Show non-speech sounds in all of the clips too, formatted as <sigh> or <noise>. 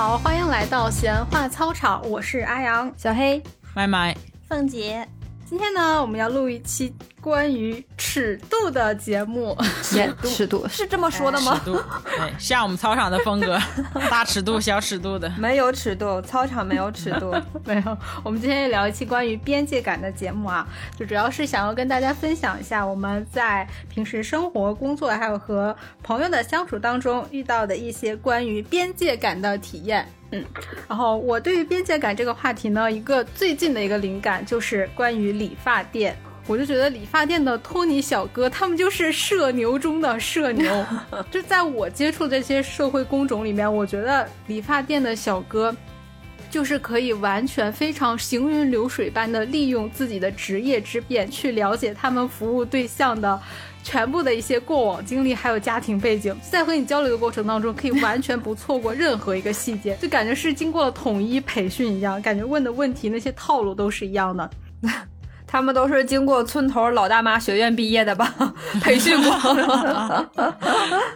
好，欢迎来到闲话操场，我是阿阳，小黑，麦麦，凤姐。今天呢，我们要录一期关于尺度的节目。尺度，尺度是这么说的吗？尺度，对，像我们操场的风格，<laughs> 大尺度、小尺度的。没有尺度，操场没有尺度，<laughs> 没有。我们今天也聊一期关于边界感的节目啊，就主要是想要跟大家分享一下我们在平时生活、工作，还有和朋友的相处当中遇到的一些关于边界感的体验。嗯，然后我对于边界感这个话题呢，一个最近的一个灵感就是关于理发店。我就觉得理发店的托尼小哥，他们就是社牛中的社牛。<laughs> 就在我接触这些社会工种里面，我觉得理发店的小哥，就是可以完全非常行云流水般的利用自己的职业之便，去了解他们服务对象的。全部的一些过往经历，还有家庭背景，在和你交流的过程当中，可以完全不错过任何一个细节，就感觉是经过了统一培训一样，感觉问的问题那些套路都是一样的。他们都是经过村头老大妈学院毕业的吧？<laughs> 培训过。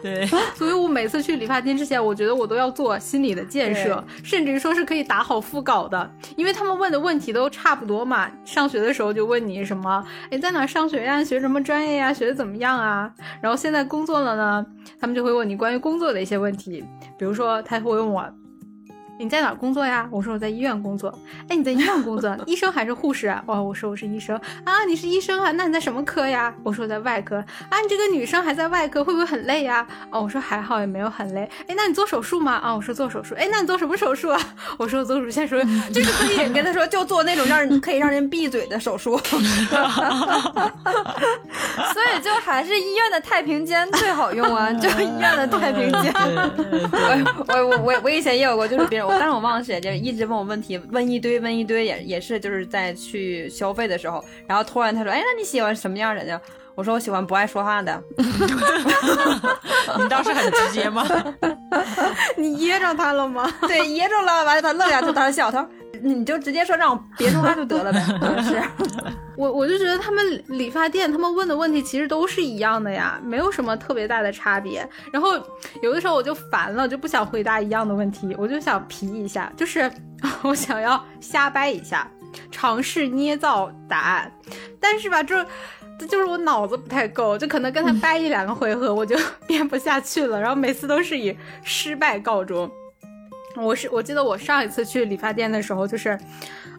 对，所以我每次去理发店之前，我觉得我都要做心理的建设，甚至于说是可以打好副稿的，因为他们问的问题都差不多嘛。上学的时候就问你什么，哎，在哪上学呀？学什么专业呀？学的怎么样啊？然后现在工作了呢，他们就会问你关于工作的一些问题，比如说他会问我。你在哪工作呀？我说我在医院工作。哎，你在医院工作，医生还是护士啊？哦，我说我是医生啊。你是医生啊？那你在什么科呀？我说我在外科啊。你这个女生还在外科，会不会很累呀？哦，我说还好，也没有很累。哎，那你做手术吗？啊，我说做手术。哎，那你做什么手术啊？我说我做乳腺手术。就是可以跟他说，就做那种让人可以让人闭嘴的手术。<laughs> 所以就还是医院的太平间最好用啊，就医院的太平间。<laughs> 我我我我我以前也有过，就是别人。但是我忘了谁，就一直问我问题，问一堆，问一堆，也也是就是在去消费的时候，然后突然他说，哎，那你喜欢什么样人呢？我说我喜欢不爱说话的。<laughs> 你倒是很直接吗？<laughs> 你噎着他了吗？<laughs> 对，噎着了。完了，他愣下，他他笑，他说你就直接说让我别说话 <laughs> 就得了呗。<laughs> 是。我我就觉得他们理发店他们问的问题其实都是一样的呀，没有什么特别大的差别。然后有的时候我就烦了，就不想回答一样的问题，我就想皮一下，就是 <laughs> 我想要瞎掰一下，尝试捏造答案。但是吧，这这就是我脑子不太够，就可能跟他掰一两个回合，我就编不下去了。然后每次都是以失败告终。我是我记得我上一次去理发店的时候，就是。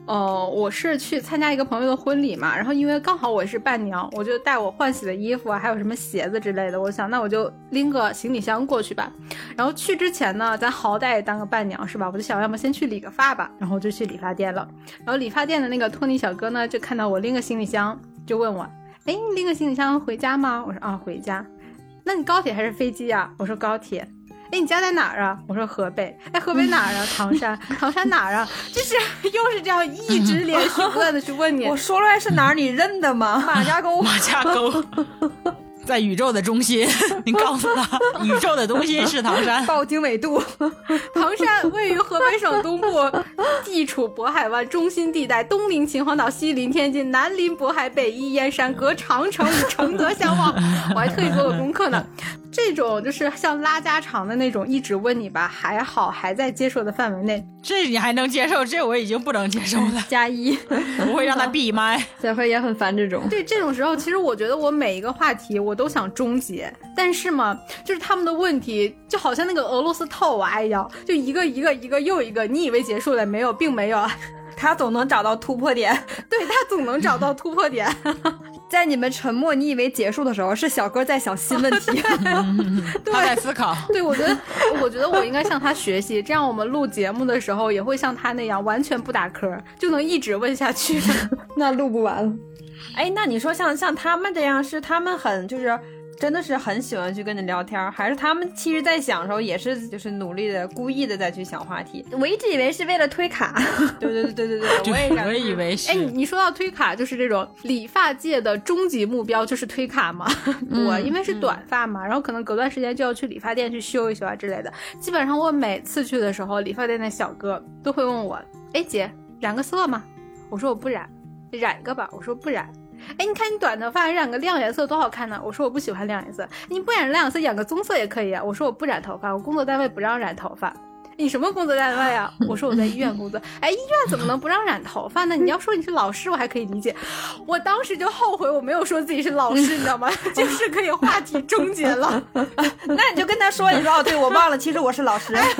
哦，我是去参加一个朋友的婚礼嘛，然后因为刚好我是伴娘，我就带我换洗的衣服，还有什么鞋子之类的。我想，那我就拎个行李箱过去吧。然后去之前呢，咱好歹也当个伴娘是吧？我就想，要么先去理个发吧。然后就去理发店了。然后理发店的那个托尼小哥呢，就看到我拎个行李箱，就问我，哎，你拎个行李箱回家吗？我说啊，回家。那你高铁还是飞机呀？我说高铁。哎，你家在哪儿啊？我说河北。哎，河北哪儿啊？<laughs> 唐山。唐山哪儿啊？就是 <laughs> 又是这样一直连续不断的去问你。<laughs> 我说出来是哪儿？你认得吗？马家沟。马家沟。在宇宙的中心，<laughs> 你告诉他，<laughs> 宇宙的中心是唐山。报经纬度，<laughs> 唐山位于河北省东部，地处渤海湾中心地带，东临秦皇岛，西临天津，南临渤海，北依燕山，隔长城与承德相望。我还特意做了功课呢。这种就是像拉家常的那种，一直问你吧，还好还在接受的范围内。这你还能接受？这我已经不能接受了。加一，不会让他闭麦。小辉也很烦这种。对这种时候，其实我觉得我每一个话题我都想终结，但是嘛，就是他们的问题就好像那个俄罗斯套娃一样，就一个一个一个又一个，你以为结束了没有，并没有。<laughs> 他总能找到突破点，对他总能找到突破点。<laughs> 在你们沉默，你以为结束的时候，是小哥在想新问题，<laughs> 他在思考。对，我觉得，我觉得我应该向他学习，这样我们录节目的时候也会像他那样，完全不打磕，就能一直问下去。那录不完了。哎，那你说像像他们这样，是他们很就是。真的是很喜欢去跟你聊天，还是他们其实在想的时候也是就是努力的、故意的在去想话题？<laughs> 我一直以为是为了推卡。对对对对对对，我也我也以为是。哎，你说到推卡，就是这种理发界的终极目标就是推卡嘛？<laughs> 我因为是短发嘛，然后可能隔段时间就要去理发店去修一修啊之类的。基本上我每次去的时候，理发店的小哥都会问我：“哎姐，染个色吗？”我说我不染，染一个吧。我说不染。哎，你看你短头发染个亮颜色多好看呢！我说我不喜欢亮颜色，你不染亮颜色，染个棕色也可以啊。我说我不染头发，我工作单位不让染头发。你什么工作单位啊？我说我在医院工作。哎，医院怎么能不让染头发呢？你要说你是老师，我还可以理解。我当时就后悔我没有说自己是老师，你知道吗？<laughs> 就是可以话题终结了。<laughs> 那你就跟他说，你说哦，对我忘了，其实我是老师，<laughs>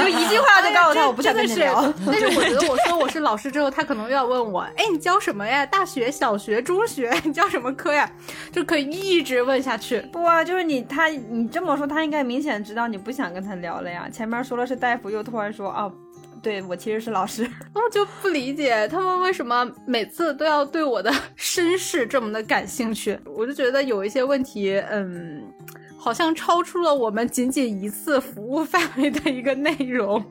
就一句话就告诉他，我不想跟你聊。但是我觉得我说我是老师之后，他可能又要问我，哎，你教什么呀？大学、小学、中学，你教什么科呀？就可以一直问下去。不啊，就是你他你这么说，他应该明显知道你不想跟他聊了呀。前面说了是大夫，又突然说啊，对我其实是老师，我就不理解他们为什么每次都要对我的 <laughs> 身世这么的感兴趣。我就觉得有一些问题，嗯，好像超出了我们仅仅一次服务范围的一个内容。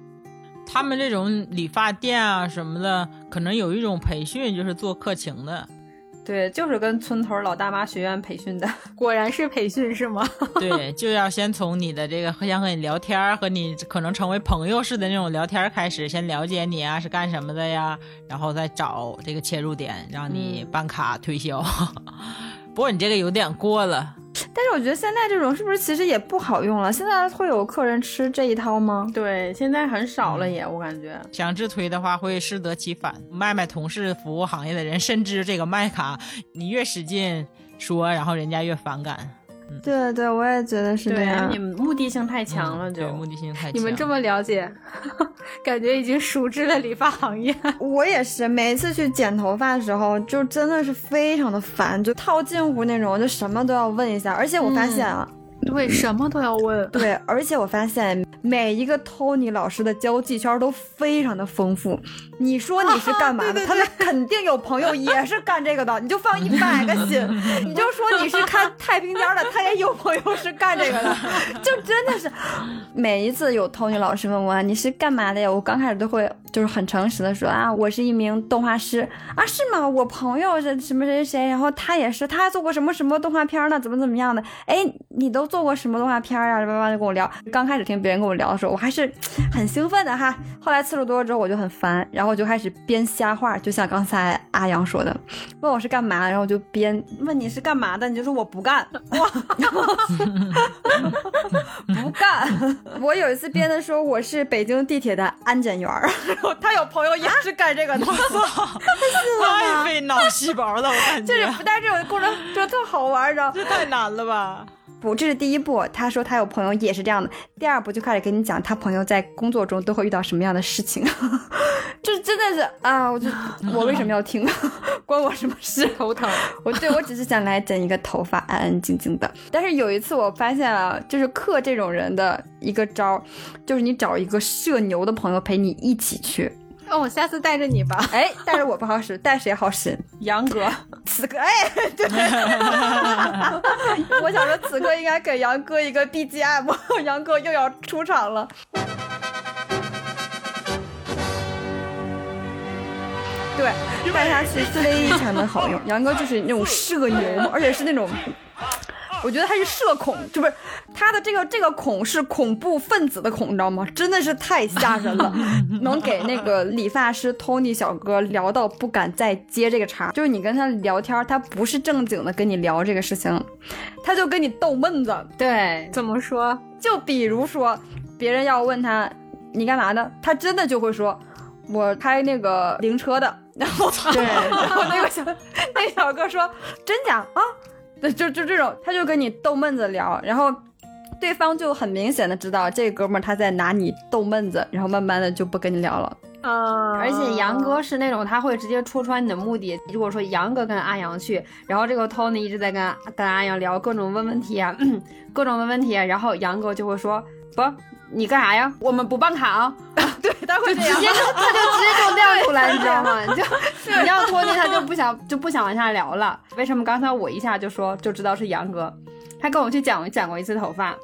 他们这种理发店啊什么的，可能有一种培训，就是做客情的。对，就是跟村头老大妈学院培训的，<laughs> 果然是培训是吗？<laughs> 对，就要先从你的这个想和你聊天，和你可能成为朋友似的那种聊天开始，先了解你啊是干什么的呀，然后再找这个切入点，让你办卡推销。<laughs> 不过你这个有点过了。但是我觉得现在这种是不是其实也不好用了？现在会有客人吃这一套吗？对，现在很少了也，我感觉强制推的话会适得其反。麦麦同事服务行业的人深知这个麦卡，你越使劲说，然后人家越反感。对对，我也觉得是这样。你们目的性太强了，就目的性太强。你们这么了解，<laughs> 感觉已经熟知了理发行业。<laughs> 我也是，每次去剪头发的时候，就真的是非常的烦，就套近乎那种，就什么都要问一下。而且我发现啊。对，什么都要问。对，而且我发现每一个 Tony 老师的交际圈都非常的丰富。你说你是干嘛的？他们肯定有朋友也是干这个的。你就放一百个心，<laughs> 你就说你是看太平间的，他也有朋友是干这个的。<laughs> 就真的是每一次有 Tony 老师问我你是干嘛的呀？我刚开始都会就是很诚实的说啊，我是一名动画师啊，是吗？我朋友是什么谁谁谁，然后他也是，他还做过什么什么动画片呢？怎么怎么样的？哎，你都做过什么动画片啊？叭叭就跟我聊。刚开始听别人跟我聊的时候，我还是 <tsk> 很兴奋的哈。后来次数多了之后，我就很烦，然后。我就开始编瞎话，就像刚才阿阳说的，问我是干嘛，然后我就编问你是干嘛的，你就说我不干，不干。我有一次编的说我是北京地铁的安检员，然后他有朋友也是干这个的，太费脑细胞了，我感觉。就是，但是这种过程就特好玩，知道这太难了吧？不，这是第一步。他说他有朋友也是这样的。第二步就开始跟你讲他朋友在工作中都会遇到什么样的事情。<laughs> 这真的是啊，我就我为什么要听？<laughs> 关我什么事？头疼。我对我只是想来剪一个头发，安安静静的。但是有一次我发现啊，就是克这种人的一个招，就是你找一个社牛的朋友陪你一起去。那我下次带着你吧。<laughs> 哎，带着我不好使，带谁好使？杨哥，<laughs> 此刻哎，对，<laughs> 我想说此刻应该给杨哥一个 BGM，杨哥又要出场了。对，带他去非常的好用。杨哥就是那种社牛嘛，而且是那种。我觉得他是社恐，就不是他的这个这个恐是恐怖分子的恐，你知道吗？真的是太吓人了，<laughs> 能给那个理发师 Tony 小哥聊到不敢再接这个茬。就是你跟他聊天，他不是正经的跟你聊这个事情，他就跟你逗闷子。对，怎么说？就比如说，别人要问他你干嘛的，他真的就会说，我开那个灵车的。<laughs> 然后，对，然后那个小那小哥说，真假啊？对，就就这种，他就跟你逗闷子聊，然后对方就很明显的知道这哥们儿他在拿你逗闷子，然后慢慢的就不跟你聊了。啊，而且杨哥是那种他会直接戳穿你的目的。如果说杨哥跟阿阳去，然后这个 Tony 一直在跟跟阿阳聊各种问问题啊，<clears throat> 各种问问题，然后杨哥就会说不。你干啥呀？我们不办卡啊！<laughs> 对，他会直接就他就直接就亮出来，<laughs> 你知道吗？你就你要拖进，他就不想就不想往下聊了。为什么刚才我一下就说就知道是杨哥？他跟我去剪剪过一次头发，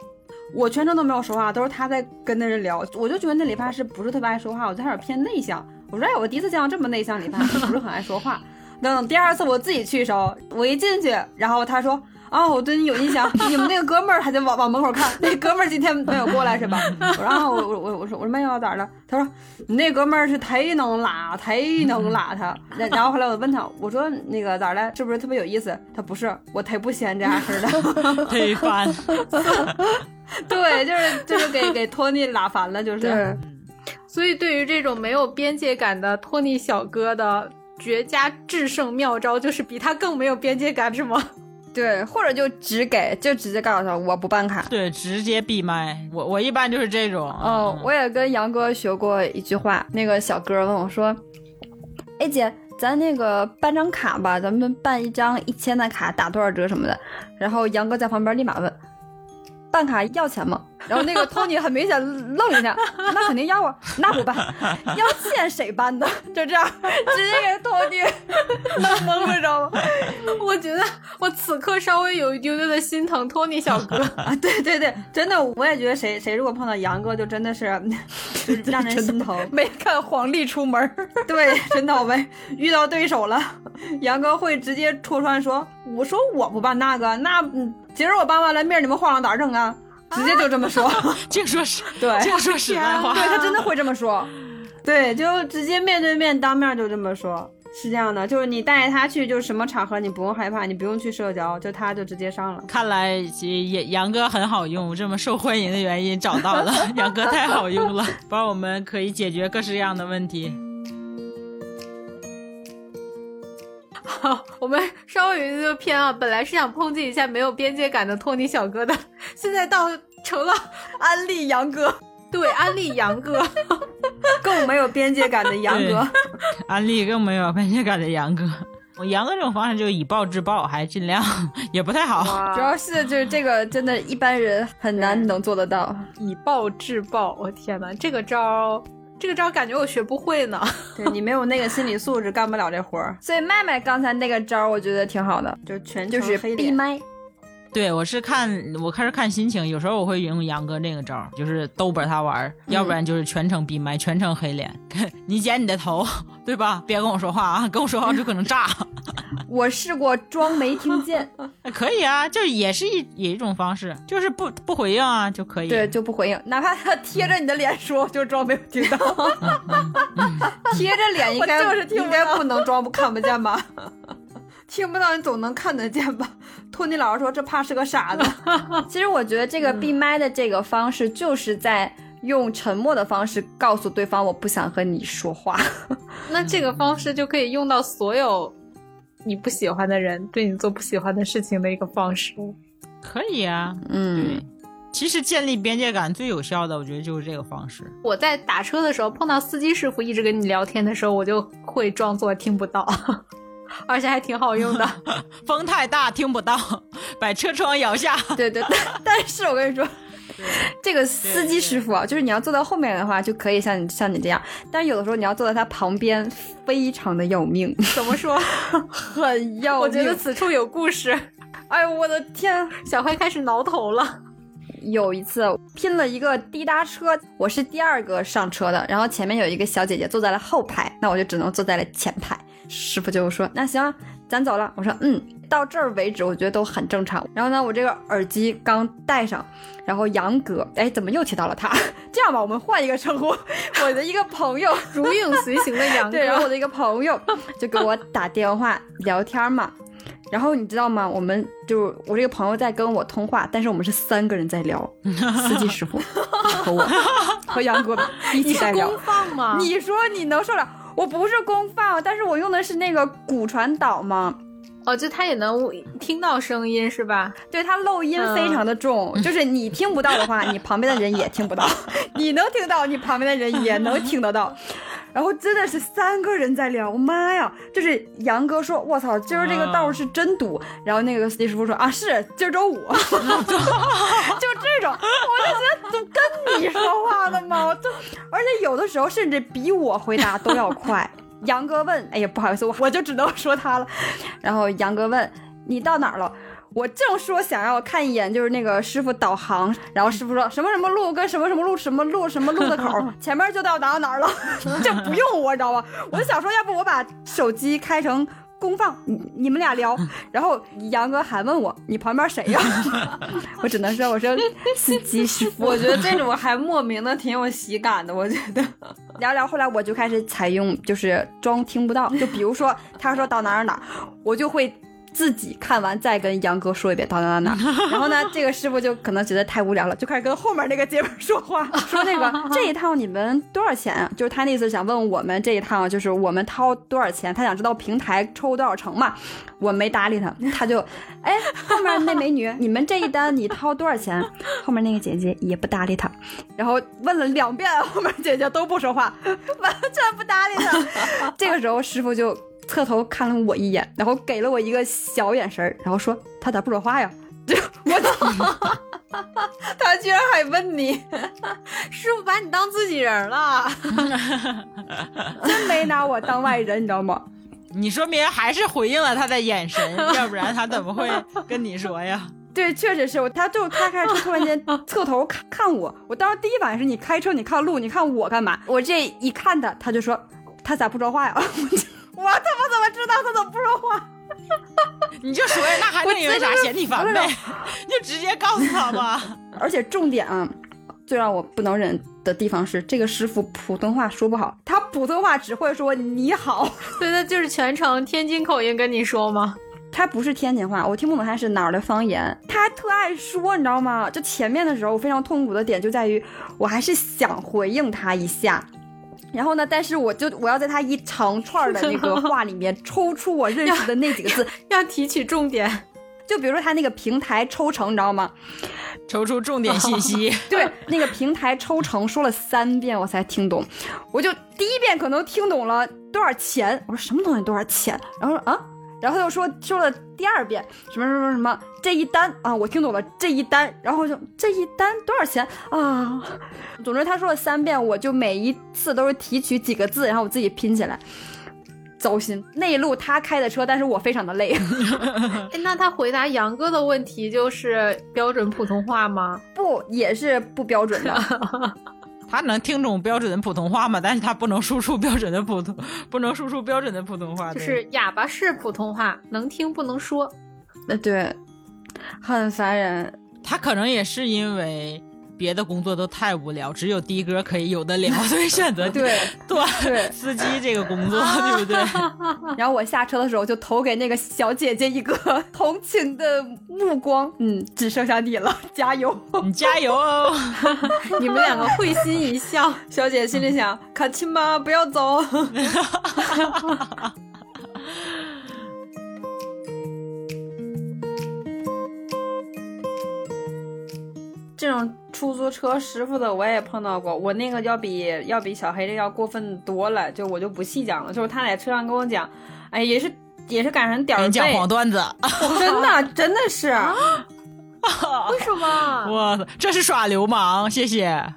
我全程都没有说话，都是他在跟那人聊。我就觉得那理发师不是特别爱说话，我就开始偏内向。我说哎，我第一次见到这么内向理发师，不是很爱说话。<laughs> 等第二次我自己去的时候，我一进去，然后他说。啊，我对你有印象，你们那个哥们儿还在往往门口看，那哥们儿今天没有过来是吧？然后我我我我说我说没有咋的？他说你那哥们儿是忒能拉，忒能拉他。然后后来我问他，我说那个咋的？是不是特别有意思？他不是，我忒不嫌 <laughs> 这样式的，忒烦。对，就是就是给给托尼拉烦了，就是。所以对于这种没有边界感的托尼小哥的绝佳制胜妙招，就是比他更没有边界感，是吗？对，或者就只给，就直接告诉他我不办卡。对，直接闭麦。我我一般就是这种。哦，我也跟杨哥学过一句话。那个小哥问我说：“哎姐，咱那个办张卡吧，咱们办一张一千的卡，打多少折什么的。”然后杨哥在旁边立马问：“办卡要钱吗？” <laughs> 然后那个托尼很明显愣一下，<laughs> 那肯定要啊，那不办，<laughs> 要钱谁办呢？就这样，直接给托尼弄懵了，知道吗？我觉得我此刻稍微有一丢丢的心疼托尼小哥啊！对对对，真的，我也觉得谁谁如果碰到杨哥，就真的是让人心疼。没看黄历出门，对，真倒霉，遇到对手了。杨哥会直接戳穿说：“我说我不办那个，那今儿我办完了，明儿你们晃了咋整啊？”直接就这么说，<laughs> 净说实，<laughs> 对，净说实在话，对他真的会这么说，<laughs> 对，就直接面对面当面就这么说，是这样的，就是你带着他去，就是什么场合你不用害怕，你不用去社交，就他就直接上了。看来也杨哥很好用，这么受欢迎的原因找到了，杨哥太好用了，帮我们可以解决各式各样的问题。好，<laughs> 我们稍微有一个偏啊，本来是想抨击一下没有边界感的托尼小哥的，<laughs> 现在倒成了安利杨哥，对，安利杨哥，<laughs> 更没有边界感的杨哥，安利更没有边界感的杨哥。我杨哥这种方式就以暴制暴，还尽量也不太好，主要是就是这个真的一般人很难能做得到，以暴制暴。我天呐，这个招。这个招感觉我学不会呢，<laughs> 对你没有那个心理素质，干不了这活儿。所以麦麦刚才那个招，我觉得挺好的，就全就是闭麦。对我是看我开始看心情，有时候我会用杨哥那个招，就是逗啵他玩，要不然就是全程闭麦，全程黑脸。<laughs> 你剪你的头，对吧？别跟我说话啊，跟我说话就可能炸。<laughs> 我试过装没听见，可以啊，就也是一也一种方式，就是不不回应啊就可以。对，就不回应，哪怕他贴着你的脸说，就装没有听到。<laughs> 贴着脸应该应该不能装不看不见吧？听不到你总能看得见吧？<laughs> 托尼老师说这怕是个傻子。<laughs> 其实我觉得这个闭麦的这个方式，就是在用沉默的方式告诉对方我不想和你说话。<laughs> 那这个方式就可以用到所有。你不喜欢的人对你做不喜欢的事情的一个方式，可以啊，嗯，其实建立边界感最有效的，我觉得就是这个方式。我在打车的时候碰到司机师傅一直跟你聊天的时候，我就会装作听不到，而且还挺好用的。<laughs> 风太大听不到，把车窗摇下。对对对，<laughs> 但是我跟你说。这个司机师傅啊，就是你要坐到后面的话，就可以像你像你这样，但是有的时候你要坐在他旁边，非常的要命。<laughs> 怎么说？很要命。我觉得此处有故事。哎呦我的天，小黑开始挠头了。有一次拼了一个滴答车，我是第二个上车的，然后前面有一个小姐姐坐在了后排，那我就只能坐在了前排。师傅就说：“那行，咱走了。”我说：“嗯。”到这儿为止，我觉得都很正常。然后呢，我这个耳机刚戴上，然后杨哥，哎，怎么又提到了他？<laughs> 这样吧，我们换一个称呼，我的一个朋友，<laughs> 如影随形的杨哥。<laughs> 对，然后我的一个朋友就给我打电话聊天嘛。然后你知道吗？我们就我这个朋友在跟我通话，但是我们是三个人在聊，司机师傅和我和杨哥一起在聊。你说你能受了？我不是功放，但是我用的是那个骨传导吗。哦，就他也能听到声音是吧？对，他漏音非常的重，<laughs> 就是你听不到的话，你旁边的人也听不到；<laughs> 你能听到，你旁边的人也能听得到。<laughs> 然后真的是三个人在聊，妈呀！就是杨哥说：“我操，今儿这个道是真堵。”然后那个司机师傅说：“啊，是今儿周五。”就这种，我就觉得怎么跟你说话的吗？就而且有的时候甚至比我回答都要快。杨哥问：“哎呀，不好意思，我我就只能说他了。”然后杨哥问：“你到哪儿了？”我正说想要看一眼，就是那个师傅导航，然后师傅说什么什么路跟什么什么路什么路什么路的口，<laughs> 前面就到哪哪儿了，<laughs> 就不用我你知道吧？我就想说，要不我把手机开成公放，你你们俩聊。然后杨哥还问我，你旁边谁呀？<laughs> 我只能说，我说司机师傅。我觉得这种还莫名的挺有喜感的，我觉得聊聊。后来我就开始采用，就是装听不到，就比如说他说到哪儿哪儿，我就会。自己看完再跟杨哥说一遍，到哪哪哪。<laughs> 然后呢，这个师傅就可能觉得太无聊了，就开始跟后面那个姐们说话，<laughs> 说那个这一趟你们多少钱？就是他那意思想问我们这一趟就是我们掏多少钱，他想知道平台抽多少成嘛。我没搭理他，他就，哎，后面那美女，你们这一单你掏多少钱？后面那个姐姐也不搭理他，然后问了两遍，后面姐姐都不说话，完全不搭理他。这个时候师傅就。侧头看了我一眼，然后给了我一个小眼神然后说：“他咋不说话呀？” <laughs> 就我操，<laughs> 他居然还问你，<laughs> 师傅把你当自己人了，真没拿我当外人，你知道吗？你说明还是回应了他的眼神，要不然他怎么会跟你说呀？对，确实是我，他就他开车突然间侧头看看我，我当时第一反应是你开车你看路，你看我干嘛？我这一看他，他就说他咋不说话呀？我他妈怎么知道他怎么不说话？你就说呀，那还能因为啥嫌你烦呗？<laughs> 你就直接告诉他吧。<laughs> 而且重点啊，最让我不能忍的地方是，这个师傅普通话说不好，他普通话只会说你好，<laughs> 所以他就是全程天津口音跟你说吗？他不是天津话，我听不懂他是哪儿的方言。他还特爱说，你知道吗？就前面的时候，我非常痛苦的点就在于，我还是想回应他一下。然后呢？但是我就我要在他一长串的那个话里面抽出我认识的那几个字，<laughs> 要提取重点。就比如说他那个平台抽成，你知道吗？抽出重点信息。<laughs> 对，那个平台抽成说了三遍我才听懂。我就第一遍可能听懂了多少钱，我说什么东西多少钱？然后说啊。然后又说说了第二遍什么什么什么这一单啊，我听懂了这一单，然后就这一单多少钱啊？<laughs> 总之他说了三遍，我就每一次都是提取几个字，然后我自己拼起来，糟心。那一路他开的车，但是我非常的累。<laughs> 那他回答杨哥的问题就是标准普通话吗？不，也是不标准的。<laughs> 他能听懂标准的普通话吗？但是他不能输出标准的普通，<laughs> 不能输出标准的普通话，就是哑巴是普通话，能听不能说。那，对，很烦人。他可能也是因为。别的工作都太无聊，只有的哥可以有的聊，所以选择对 <laughs> 对司机这个工作，对不对？<laughs> 然后我下车的时候就投给那个小姐姐一个同情的目光，嗯，只剩下你了，<laughs> 加油，你加油哦！你们两个会心一笑，小姐心里想：卡亲妈，不要走。这种出租车师傅的我也碰到过，我那个要比要比小黑这要过分多了，就我就不细讲了。就是他在车上跟我讲，哎，也是也是赶上点儿讲黄段子，真的真的是，<laughs> 为什么？我这是耍流氓，谢谢。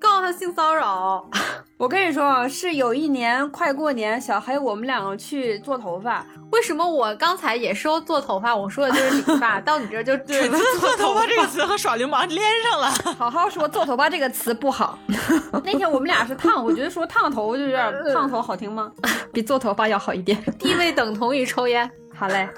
告诉他性骚扰。<laughs> 我跟你说啊，是有一年快过年，小黑我们两个去做头发。为什么我刚才也说做头发？我说的就是理发，<laughs> 到你这就对做头发这个词和耍流氓连上了。好好说，做头发这个词不好。<laughs> 那天我们俩是烫，我觉得说烫头就有点烫头好听吗？比做头发要好一点。地位等同于抽烟。好嘞，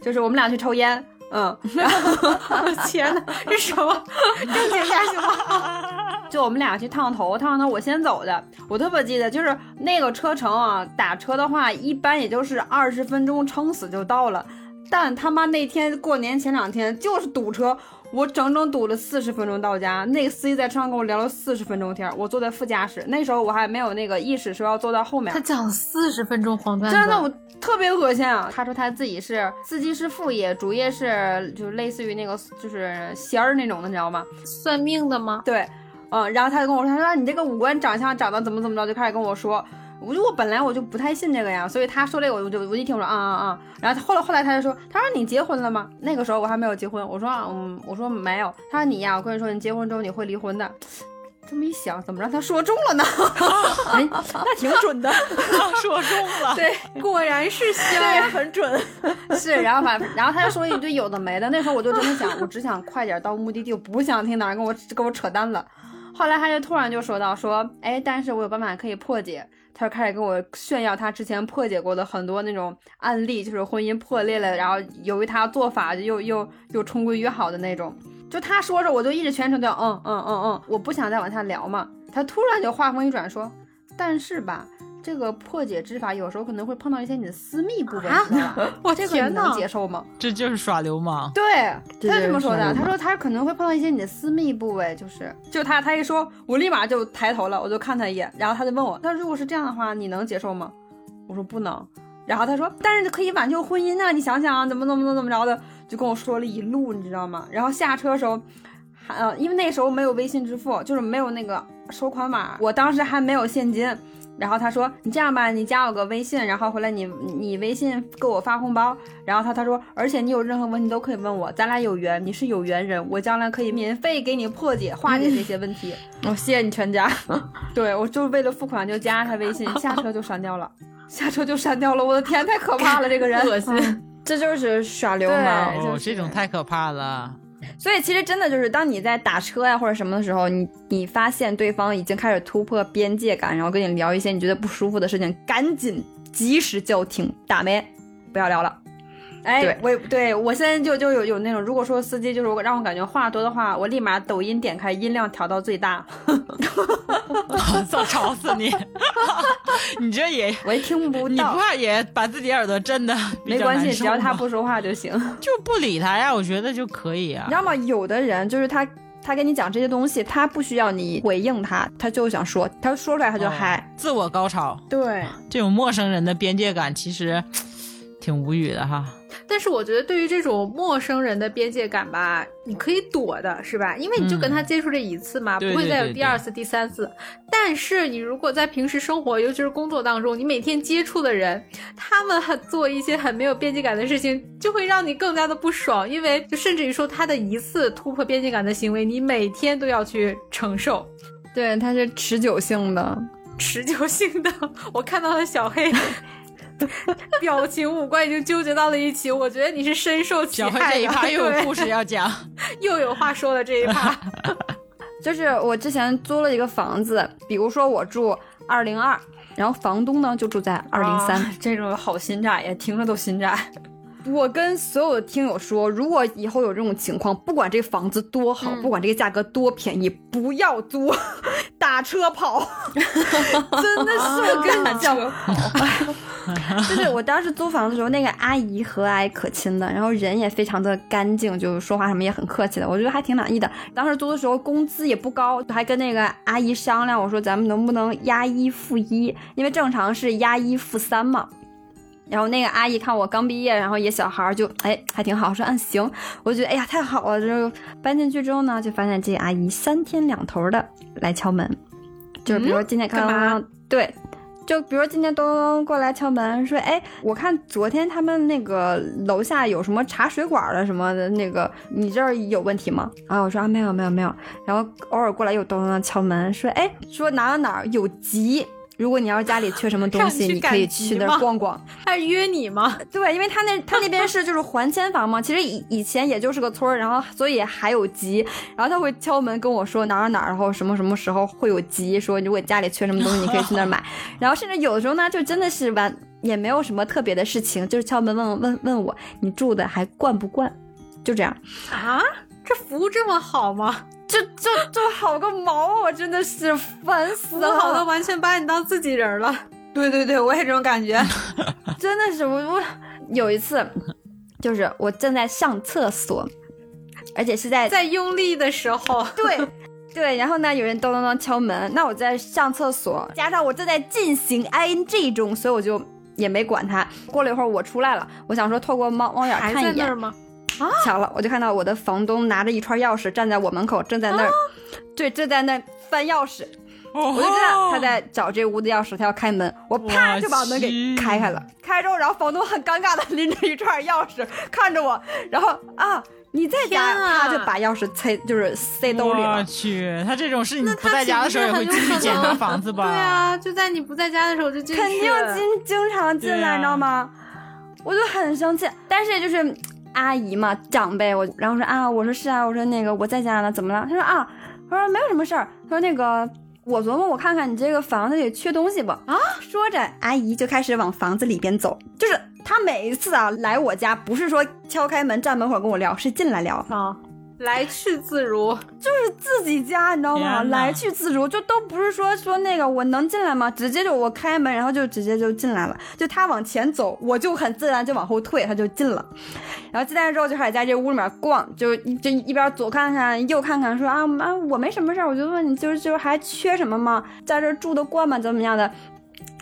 就是我们俩去抽烟。嗯，<laughs> 天哪，这什么？正经点行吗？<laughs> 就我们俩去烫头，烫完头我先走的。我特别记得，就是那个车程啊，打车的话一般也就是二十分钟，撑死就到了。但他妈那天过年前两天就是堵车，我整整堵了四十分钟到家。那个司机在车上跟我聊了四十分钟天，我坐在副驾驶，那时候我还没有那个意识说要坐到后面。他讲四十分钟黄段子，真的我特别恶心啊！他说他自己是司机是副业，主业是就是类似于那个就是仙儿那种的，你知道吗？算命的吗？对。嗯，然后他就跟我说，他说你这个五官长相长得怎么怎么着，就开始跟我说，我就我本来我就不太信这个呀，所以他说这个我就我一听我说啊啊啊，然后后来后来他就说，他说你结婚了吗？那个时候我还没有结婚，我说嗯，我说没有。他说你呀，我跟你说，你结婚之后你会离婚的。这么一想，怎么让他说中了呢？<laughs> 哎，那挺准的，<laughs> 说中了。<laughs> 对，果然是仙，很准。是，然后反然后他就说一堆有的没的，那时候我就真的想，我只想快点到目的地，我不想听哪人跟我跟我扯淡了。后来他就突然就说到说，哎，但是我有办法可以破解。他就开始跟我炫耀他之前破解过的很多那种案例，就是婚姻破裂了，然后由于他做法又又又重归于好的那种。就他说着，我就一直全程都嗯嗯嗯嗯，我不想再往下聊嘛。他突然就话锋一转说，但是吧，这个破解之法有时候可能会碰到一些你的私密部位？我 <laughs> 这个你能！接受吗？这就是耍流氓。对，他是这么说的。他说他可能会碰到一些你的私密部位，就是就他他一说，我立马就抬头了，我就看他一眼，然后他就问我，那如果是这样的话，你能接受吗？我说不能。然后他说，但是可以挽救婚姻啊，你想想啊，怎么怎么怎么怎么着的，就跟我说了一路，你知道吗？然后下车的时候，还呃，因为那时候没有微信支付，就是没有那个收款码，我当时还没有现金。然后他说：“你这样吧，你加我个微信，然后回来你你微信给我发红包。”然后他他说：“而且你有任何问题都可以问我，咱俩有缘，你是有缘人，我将来可以免费给你破解化解这些问题。我谢谢你全家。<laughs> 对我就是为了付款就加他微信，下车就删掉了，下车就删掉了。我的天，太可怕了，这个人 <laughs> 恶心。这就是耍流氓。对就是哦，这种太可怕了。所以其实真的就是，当你在打车呀或者什么的时候，你你发现对方已经开始突破边界感，然后跟你聊一些你觉得不舒服的事情，赶紧及时叫停，打没，不要聊了。哎，对我对我现在就就有有那种，如果说司机就是我让我感觉话多的话，我立马抖音点开音量调到最大 <laughs> <laughs> 早吵死你！<laughs> 你这也，我也听不到你不。怕也把自己耳朵震的没关系，只要他不说话就行。就不理他呀，我觉得就可以啊你知。道吗？有的人就是他，他跟你讲这些东西，他不需要你回应他，他就想说，他说出来他就哦嗨。自我高潮，对，这种陌生人的边界感其实挺无语的哈。但是我觉得对于这种陌生人的边界感吧，你可以躲的，是吧？因为你就跟他接触这一次嘛，对不会再有第二次、第三次。但是你如果在平时生活，尤其是工作当中，你每天接触的人，他们还做一些很没有边界感的事情，就会让你更加的不爽。因为就甚至于说他的一次突破边界感的行为，你每天都要去承受。对，他是持久性的。<laughs> 持久性的，<laughs> 我看到了小黑 <laughs> <laughs> 表情五官已经纠结到了一起，我觉得你是深受其害。这一趴 <laughs> 又有故事要讲，<laughs> 又有话说了这一趴。就是我之前租了一个房子，比如说我住二零二，然后房东呢就住在二零三。啊这种好心窄呀，听着都心窄。我跟所有的听友说，如果以后有这种情况，不管这房子多好，嗯不管这个价格多便宜，不要租，<laughs> 打车跑。<laughs> 真的是，我跟你讲，<laughs> 就是我当时租房的时候，那个阿姨和蔼可亲的，然后人也非常的干净，就是说话什么也很客气的，我觉得还挺满意的。当时租的时候工资也不高，还跟那个阿姨商量，我说咱们能不能押一付一，因为正常是押一付三嘛。然后那个阿姨看我刚毕业，然后也小孩儿，就哎还挺好，说嗯行，我觉得哎呀太好了。就搬进去之后呢，就发现这阿姨三天两头的来敲门，就是比如今天干嘛刚对。就比如今天咚咚咚过来敲门，说：“哎，我看昨天他们那个楼下有什么查水管的什么的，那个你这儿有问题吗？”啊，我说啊没有没有没有。然后偶尔过来又咚咚咚敲门，说：“哎，说哪哪哪有急，如果你要是家里缺什么东西，<laughs> 你可以去那儿逛逛。”他约你吗？对，因为他那他那边是就是还迁房嘛，其实以以前也就是个村儿，然后所以还有急，然后他会敲门跟我说哪儿哪儿，然后什么什么时候会有急，说如果家里缺什么东西，你可以去那儿买。<laughs> 然后甚至有的时候呢，就真的是完也没有什么特别的事情，就是敲门问问问我你住的还惯不惯，就这样，啊，这服务这么好吗？就就就好个毛啊！我真的是烦死服务好的，完全把你当自己人了。对对对，我也这种感觉。<laughs> 真的是我我有一次，就是我正在上厕所，而且是在在用力的时候，对。对，然后呢，有人咚咚咚敲门，那我在上厕所，加上我正在进行 ing 中，所以我就也没管他。过了一会儿，我出来了，我想说透过猫猫眼看一眼在巧了，我就看到我的房东拿着一串钥匙站在我门口，正在那儿，对，正在那儿翻钥匙，我我就知道他在找这屋的钥匙，他要开门，我啪就把门给开开了。开之后，然后房东很尴尬的拎着一串钥匙看着我，然后啊。你在家，啊他就把钥匙塞，就是塞兜里我。去，他这种事你那他不在家的时候也会进去检查房子吧？对啊，就在你不在家的时候就进去，肯定经经常进来，你知道吗？我就很生气，但是就是阿姨嘛，长辈，我然后说啊，我说是啊，我说那个我在家呢，怎么了？他说啊，他说没有什么事儿，他说那个我琢磨我看看你这个房子里缺东西不啊？说着，阿姨就开始往房子里边走，就是她每一次啊来我家，不是说敲开门站门口跟我聊，是进来聊。啊，来去自如，<laughs> 就是自己家，你知道吗？来去自如，就都不是说说那个我能进来吗？直接就我开门，然后就直接就进来了。就他往前走，我就很自然就往后退，他就进了。然后进来之后就开始在这屋里面逛，就就一边左看看右看看，说啊啊我没什么事儿，我就问你就是就是还缺什么吗？在这儿住得惯吗？怎么样的？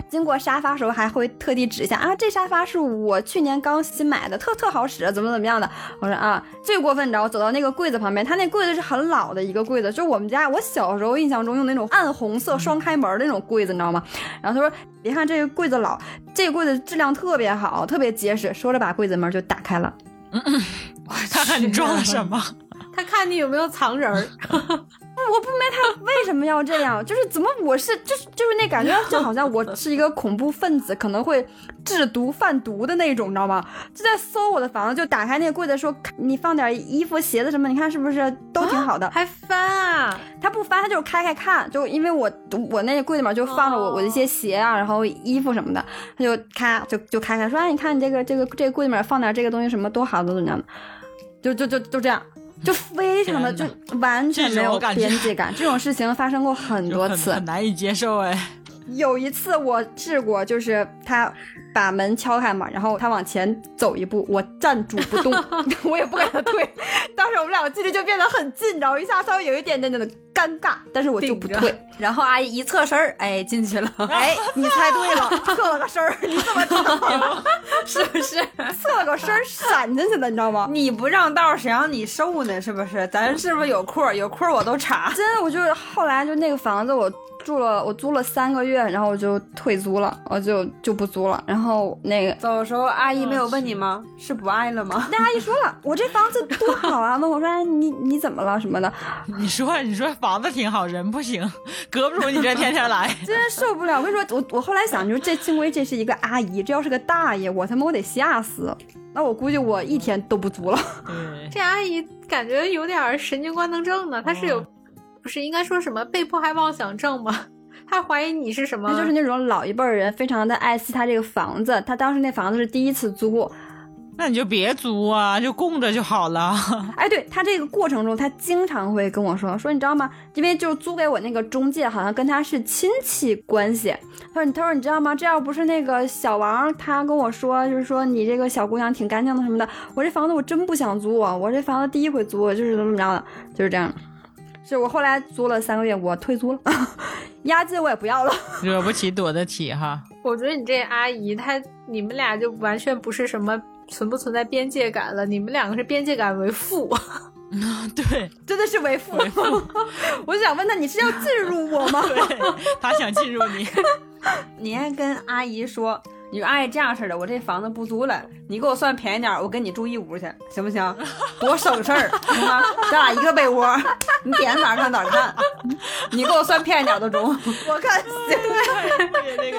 经过沙发时候还会特地指一下啊，这沙发是我去年刚新买的，特特好使，怎么怎么样的。我说啊，最过分，你知道，我走到那个柜子旁边，他那柜子是很老的一个柜子，就是我们家我小时候印象中用那种暗红色双开门的那种柜子，你知道吗？然后他说，别看这个柜子老，这个柜子质量特别好，特别结实。说着把柜子门就打开了。<laughs> 看看你装了什么。<laughs> 他看你有没有藏人儿。<laughs> 我不明白他为什么要这样，<laughs> 就是怎么我是就是就是那感觉 <laughs> 就好像我是一个恐怖分子，可能会制毒贩毒的那种，你知道吗？就在搜我的房子，就打开那个柜子说你放点衣服、鞋子什么，你看是不是都挺好的？还翻啊？他不翻，他就是开开看，就因为我我那个柜子里面就放着我、哦我的一些鞋啊，然后衣服什么的，他就咔就就开开说，哎，你看你这个这个这个柜子里面放点这个东西什么多好，怎么怎么样的，就就就就这样。就非常的就完全没有边界感，这种事情发生过很多次。很难以接受哎。有一次我试过，就是他把门敲开嘛，然后他往前走一步，我站住不动，<laughs> 我也不敢退。当时我们两个距离就变得很近，然后一下稍微有一点点点的尴尬，但是我就不退。然后阿姨一侧身儿，哎，进去了，<laughs> 哎，你猜对了，侧了个身儿，<laughs> 你怎么知道？<laughs> 是不是？侧了个身儿闪进去的，你知道吗？你不让道，谁让你瘦呢？是不是？咱是不是有空儿？有空儿我都查。真的，我就是后来就那个房子我。住了，我租了三个月，然后我就退租了，我就就不租了。然后那个走的时候，阿姨没有问你吗？是不爱了吗？那阿姨说了，我这房子多好啊，问我说、哎、你你怎么了什么的，你说你说房子挺好，人不行，<laughs> 隔不住你这天天来。<laughs> 真受不了。我跟你说，我我后来想，就是这幸亏这是一个阿姨，这要是个大爷，我他妈我得吓死。那我估计我一天都不租了。对，这阿姨感觉有点儿神经官能症呢，她是有，不是应该说什么被迫害妄想症吗？<laughs> 她怀疑你是什么？他就是那种老一辈儿人，非常的爱惜他这个房子。他当时那房子是第一次租，那你就别租啊，就供着就好了。<laughs> 哎，对他这个过程中，他经常会跟我说说，你知道吗？因为就租给我那个中介，好像跟他是亲戚关系。他说你他说你知道吗？这要不是那个小王，他跟我说，就是说你这个小姑娘挺干净的什么的，我这房子我真不想租啊，我这房子第一回租，就是怎么着的，就是这样。是我后来租了三个月，我退租了，<laughs> 押金我也不要了。惹不起躲得起哈。我觉得你这阿姨，她你们俩就完全不是什么存不存在边界感了，你们两个是边界感为负。<laughs> 对真的是为父。<laughs> 我就想问他，你是要进入我吗？对，他想进入你，<laughs> 你还跟阿姨说，你说阿姨这样式的，我这房子不租了，你给我算便宜点，我跟你住一屋去，行不行？多省事儿，行吗？咱俩一个被窝，你点哪儿看哪儿看，你给我算便宜点都中。我看行，对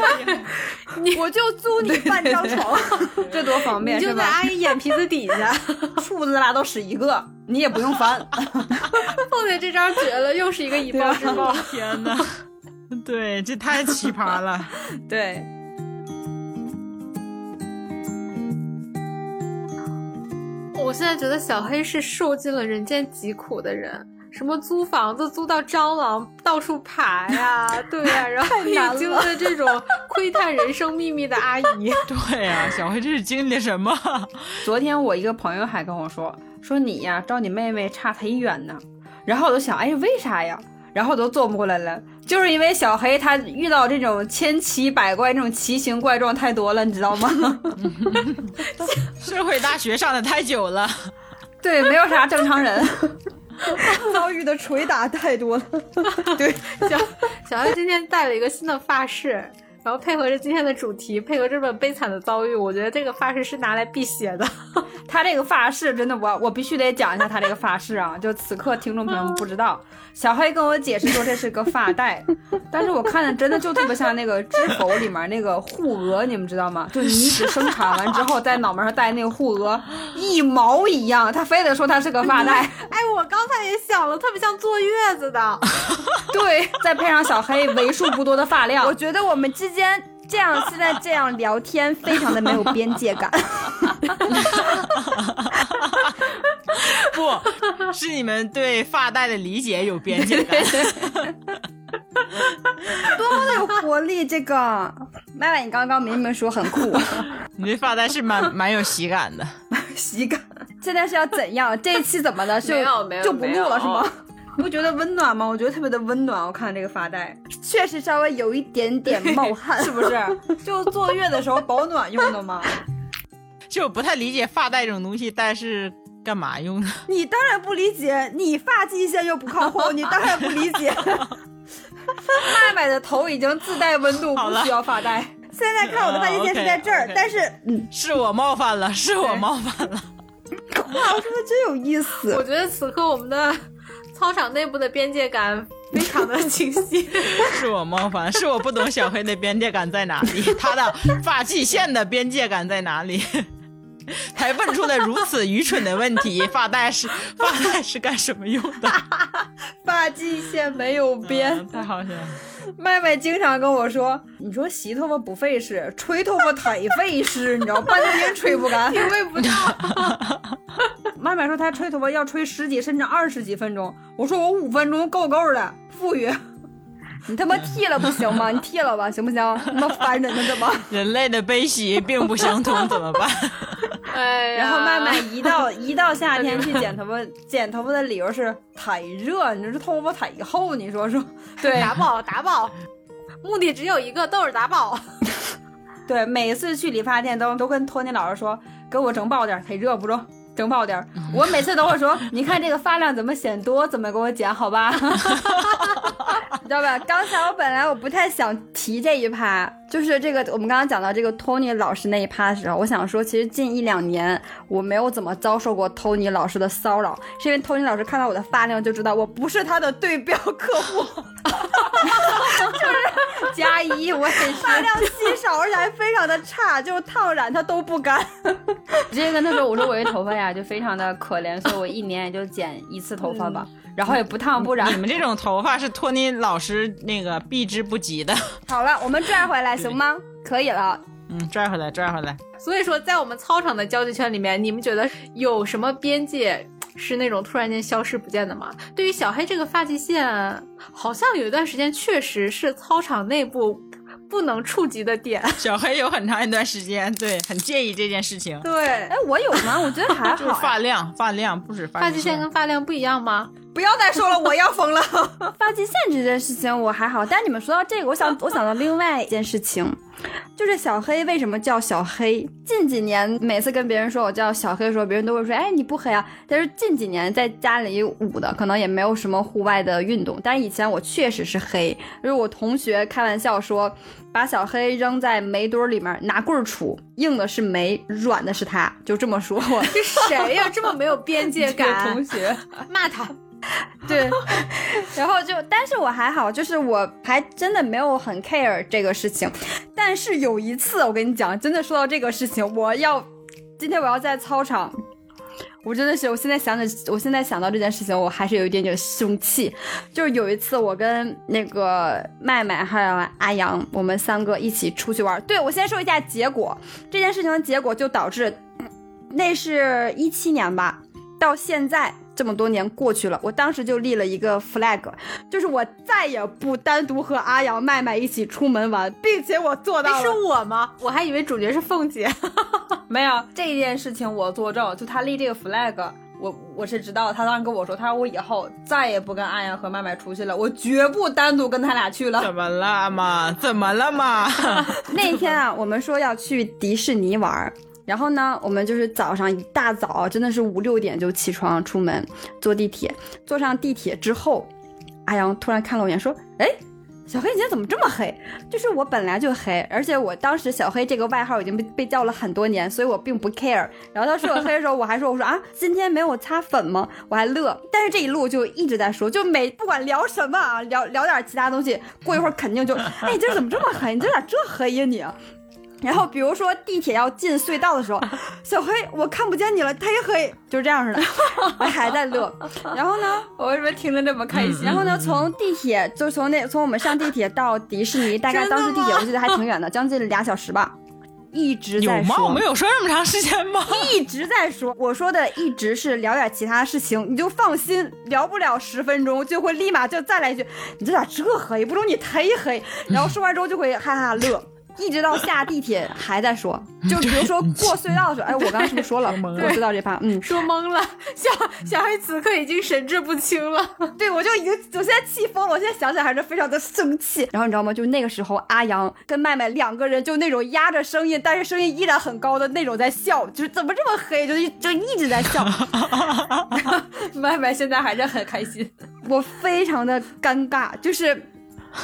那个我就租你半张床。<laughs> 这多方便你就在？阿姨眼皮子底下，<laughs> 裤子咱俩都使一个，你也不用翻。后面这招绝了，又是一个以暴制暴。天呐，对，这太奇葩了。<laughs> 对，我现在觉得小黑是受尽了人间疾苦的人，什么租房子租到蟑螂到处爬呀，对呀、<laughs> 然后难也经了历这种窥探人生秘密的阿姨。<laughs> 对呀、小黑这是经历了什么？<laughs> 昨天我一个朋友还跟我说，说你呀照你妹妹差忒远呢。然后我就想，哎，为啥呀？然后我都琢磨过来了，就是因为小黑他遇到这种千奇百怪、这种奇形怪状太多了，你知道吗？<laughs> 社会大学上的太久了，<laughs> 对，没有啥正常人。<laughs> 遭遇的捶打太多了。对小小黑今天带了一个新的发饰，然后配合着今天的主题，配合这本悲惨的遭遇，我觉得这个发饰是拿来辟邪的。<laughs> 他这个发饰真的，我我必须得讲一下他这个发饰啊！就此刻听众朋友们不知道，小黑跟我解释说这是个发带，但是我看着真的就特别像那个《知否》里面那个护额，你们知道吗？就女子生产完之后在脑门上戴那个护额，一毛一样，他非得说他是个发带。<laughs> 哎，我刚才也想了，特别像坐月子的。对，再配上小黑为数不多的发量我，觉得我们之间这样现在这样聊天，非常的没有边界感。<laughs> 不是你们对发带的理解有边界感。<laughs> 多么的有活力！这个麦麦，你刚刚明明说很酷，<laughs> 你这发带是蛮蛮有喜感的。喜感。现在是要怎样？这一期怎么的？就没有没有就不录了是吗？你不觉得温暖吗？我觉得特别的温暖。我看这个发带，确实稍微有一点点冒汗，是不是？<laughs> 就坐月的时候保暖用的吗？<laughs> 就我不太理解发带这种东西，带是干嘛用的？你当然不理解，你发际线又不靠后，你当然不理解。<laughs> 麦麦的头已经自带温度，不需要发带。现在看我的发际线是在这儿，但是嗯，是我冒犯了，是我冒犯了。哇，我说的真有意思。我觉得此刻我们的操场内部的边界感非常的清晰。<laughs> 是我冒犯，是我不懂小黑的边界感在哪里，<laughs> 他的发际线的边界感在哪里，<laughs> 才问出了如此愚蠢的问题。发带是发带是干什么用的？发际线没有边。嗯太好笑了。<laughs> 麦麦经常跟我说：“你说洗头发不费事，吹头发忒费事，你知道，半天吹不干。<laughs> 体会不到，<laughs> 麦麦说她吹头发要吹十几甚至二十几分钟，我说我五分钟够够的，富裕。你他妈剃了不行吗？你剃了吧，行不行？他妈烦人呢，怎么？人类的悲喜并不相通，怎么办？哎，然后慢慢一到一到夏天去剪头发，<laughs> 剪头发的理由是太热，你这头发太厚，你说说？对打爆打爆，目的只有一个，都是打爆。<laughs> 对，每次去理发店都都跟托尼老师说，给我整爆点儿，忒热不中，整爆点儿。我每次都会说，你看这个发量怎么显多，怎么给我剪好吧？<laughs> 你知道吧？<laughs> 刚才我本来我不太想提这一趴，就是这个我们刚刚讲到这个托尼老师那一趴的时候，我想说，其实近一两年我没有怎么遭受过托尼老师的骚扰，是因为托尼老师看到我的发量就知道我不是他的对标客户。就是加一，我也是。发量稀少，而且还非常的差，就是烫染他都不干。<laughs> 直接跟他说，我说我这头发呀就非常的可怜，所以我一年也就剪一次头发吧，然后也不烫不染你。们这种头发是托尼老师那个避之不及的。<laughs> 好了，我们拽回来行吗？可以了。嗯，拽回来，拽回来。所以说，在我们操场的交际圈里面，你们觉得有什么边界是那种突然间消失不见的吗？对于小黑这个发际线，好像有一段时间确实是操场内部 <laughs> 不能触及的点。<laughs> 小黑有很长一段时间对很介意这件事情，对哎，，我有吗？我觉得还就是好。发量，发量不止发际线跟发量不一样吗？不要再说了，我要疯了。<laughs> 发际线这件事情我还好，但你们说到这个，我想 <laughs> 我想到另外一件事情，就是小黑为什么叫小黑？近几年每次跟别人说我叫小黑的时候，别人都会说，哎，你不黑啊。但是近几年在家里捂的，可能也没有什么户外的运动，但是以前我确实是黑，就是我同学开玩笑说，把小黑扔在煤堆里面拿棍儿杵，硬的是煤，软的是他，就这么说我。<laughs> 这谁呀、这么没有边界感？同学。骂他！<laughs> 对，然后就，但是我还好，就是我还真的没有很 care 这个事情。但是有一次，我跟你讲，真的说到这个事情，我要今天我要在操场，我真的是，我现在想起，我现在想到这件事情，我还是有一点点生气。就是有一次，我跟那个麦麦还有阿阳，我们三个一起出去玩。对我先说一下结果，这件事情的结果就导致，那是一七年吧，到现在这么多年过去了，我当时就立了一个 flag，就是我再也不单独和阿阳、麦麦一起出门玩，并且我做到了。哎是我吗？我还以为主角是凤姐。<laughs> 没有这件事情我作证，就他立这个 flag，我我是知道，他当时跟我说，他说我以后再也不跟阿阳和麦麦出去了，我绝不单独跟他俩去了。怎么了嘛？怎么了嘛？<laughs> 那天啊，我们说要去迪士尼玩儿。然后呢，我们就是早上一大早，真的是五六点就起床出门，坐地铁。坐上地铁之后，阿阳突然看了我一眼，说：“哎，小黑你今天怎么这么黑？就是我本来就黑，而且我当时小黑这个外号已经被被叫了很多年，所以我并不 care。然后他说我黑的时候，我还说我说啊，今天没有擦粉吗？我还乐。但是这一路就一直在说，就每不管聊什么啊，聊聊点其他东西，过一会儿肯定就，哎，你今儿怎么这么黑？你这咋这黑呀你？然后比如说地铁要进隧道的时候，<laughs> 小黑我看不见你了，忒黑，就是这样似的，我还在乐。然后呢，我为什么听得这么开心？然后呢，从地铁就从那从我们上地铁到迪士尼，大概当时地铁我记得还挺远的，将近俩小时吧。一直有吗？在说，我们有说这么长时间吗？<laughs> 一直在说。我说的一直是聊点其他事情，你就放心，聊不了十分钟就会立马就再来一句，你这咋这黑？不如你忒黑。然后说完之后就会哈哈乐。一直到下地铁还在说，<laughs> 就比如说过隧道的时候，哎，我刚刚是不是说了过隧道这趴？嗯，说懵了，小小黑此刻已经神志不清了。<laughs> 对，我就已经，我现在气疯了，我现在想起来还是非常的生气。然后你知道吗？就那个时候，阿阳跟麦麦两个人就那种压着声音，但是声音依然很高的那种在笑，就是怎么这么黑，就就一直在笑。<laughs> 麦麦现在还是很开心，我非常的尴尬，就是。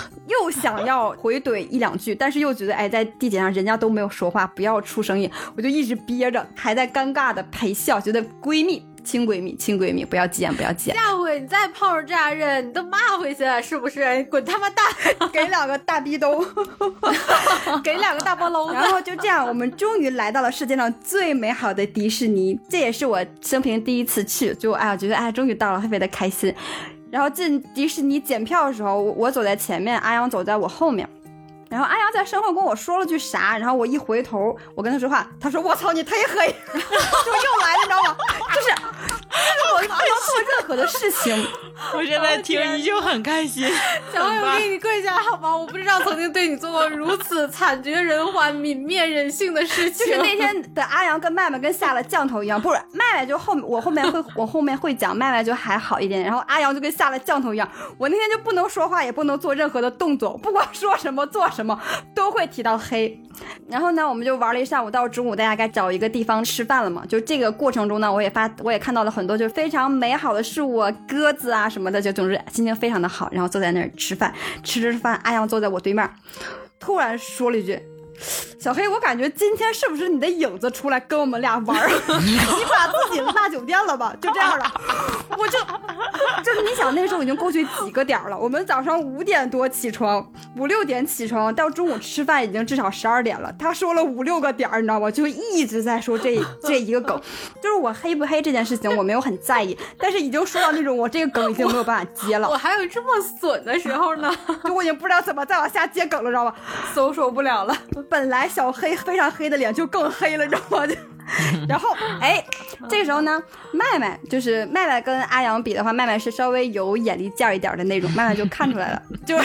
<laughs> 又想要回怼一两句，但是又觉得哎，在地铁上人家都没有说话，不要出声音，我就一直憋着，还在尴尬的陪笑，觉得闺蜜、亲闺蜜、亲闺蜜，不要急眼，不要急眼。下回你再碰上这样人，你都骂回去，是不是？滚他妈蛋！<laughs> 给两个大逼兜，<laughs> 给两个大包搂。然后就这样，我们终于来到了世界上最美好的迪士尼，这也是我生平第一次去，就哎呀，觉得哎，终于到了，特别的开心。然后进迪士尼检票的时候，我走在前面，阿阳走在我后面。然后阿阳在身后跟我说了句啥，然后我一回头，我跟他说话，他说我操你忒黑，<laughs> 就又来了，你知道吗？就是就是我不能做任何的事情，我现在听依旧很开心。小黑，我给你跪下好吗？我不知道曾经对你做过如此惨绝人寰、泯灭人性的事情。就是那天的阿阳跟麦麦跟下了降头一样，不是麦麦就后我后面会 <laughs> 我后面会讲，麦麦就还好一点，然后阿阳就跟下了降头一样，我那天就不能说话，也不能做任何的动作，不管说什么做什么什么都会提到黑。然后呢，我们就玩了一上午，到中午大家该找一个地方吃饭了嘛。就这个过程中呢，我也发我也看到了很多就非常美好的事物，鸽子啊什么的，就总之心情非常的好。然后坐在那儿吃饭，吃着饭，阿阳坐在我对面，突然说了一句。小黑，我感觉今天是不是你的影子出来跟我们俩玩儿？<laughs> 你把自己落酒店了吧？就这样了，我就就是你想那时候已经过去几个点儿了。我们早上五点多起床，五六点起床，到中午吃饭已经至少十二点了。他说了五六个点儿，你知道吗？就一直在说这这一个梗，就是我黑不黑这件事情我没有很在意，但是已经说到那种我这个梗已经没有办法接了。我还有这么损的时候呢，就我已经不知道怎么再往下接梗了，知道吧？搜索不了了。本来小黑非常黑的脸就更黑了，你知道吗？<laughs> 就，然后哎，这个时候呢，麦麦就是麦麦跟阿阳比的话，麦麦是稍微有眼力劲儿一点的那种，<laughs> 麦麦就看出来了，就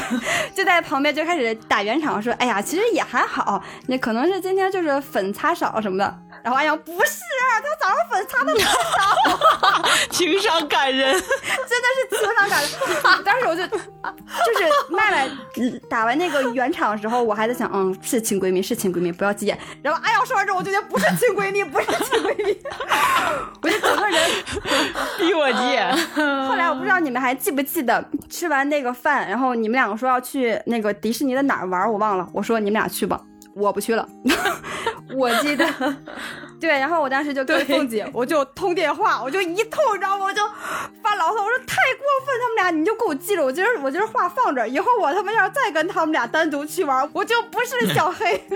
就在旁边就开始打圆场说，哎呀，其实也还好，那可能是今天就是粉擦少什么的。然后阿阳不是，他早上粉擦的多少，<laughs> 情商感人，<laughs> 真的是情商感人。<laughs> 当时我就就是麦麦打完那个圆场的时候，我还在想，嗯，是亲闺蜜，是亲闺蜜，不要急眼。然后阿阳说完之后，我就觉得不是亲闺蜜，不是亲闺蜜，我就整个人逼我急眼。后来我不知道你们还记不记得，吃完那个饭，然后你们两个说要去那个迪士尼的哪儿玩，我忘了。我说你们俩去吧，我不去了。<laughs> 我记得，对，然后我当时就跟凤姐，我就通电话，我就一通，你知道吗？我就发牢骚，我说太过分，他们俩你就给我记着，我今儿我今儿话放这儿，以后我他妈要是再跟他们俩单独去玩，我就不是小黑。<laughs>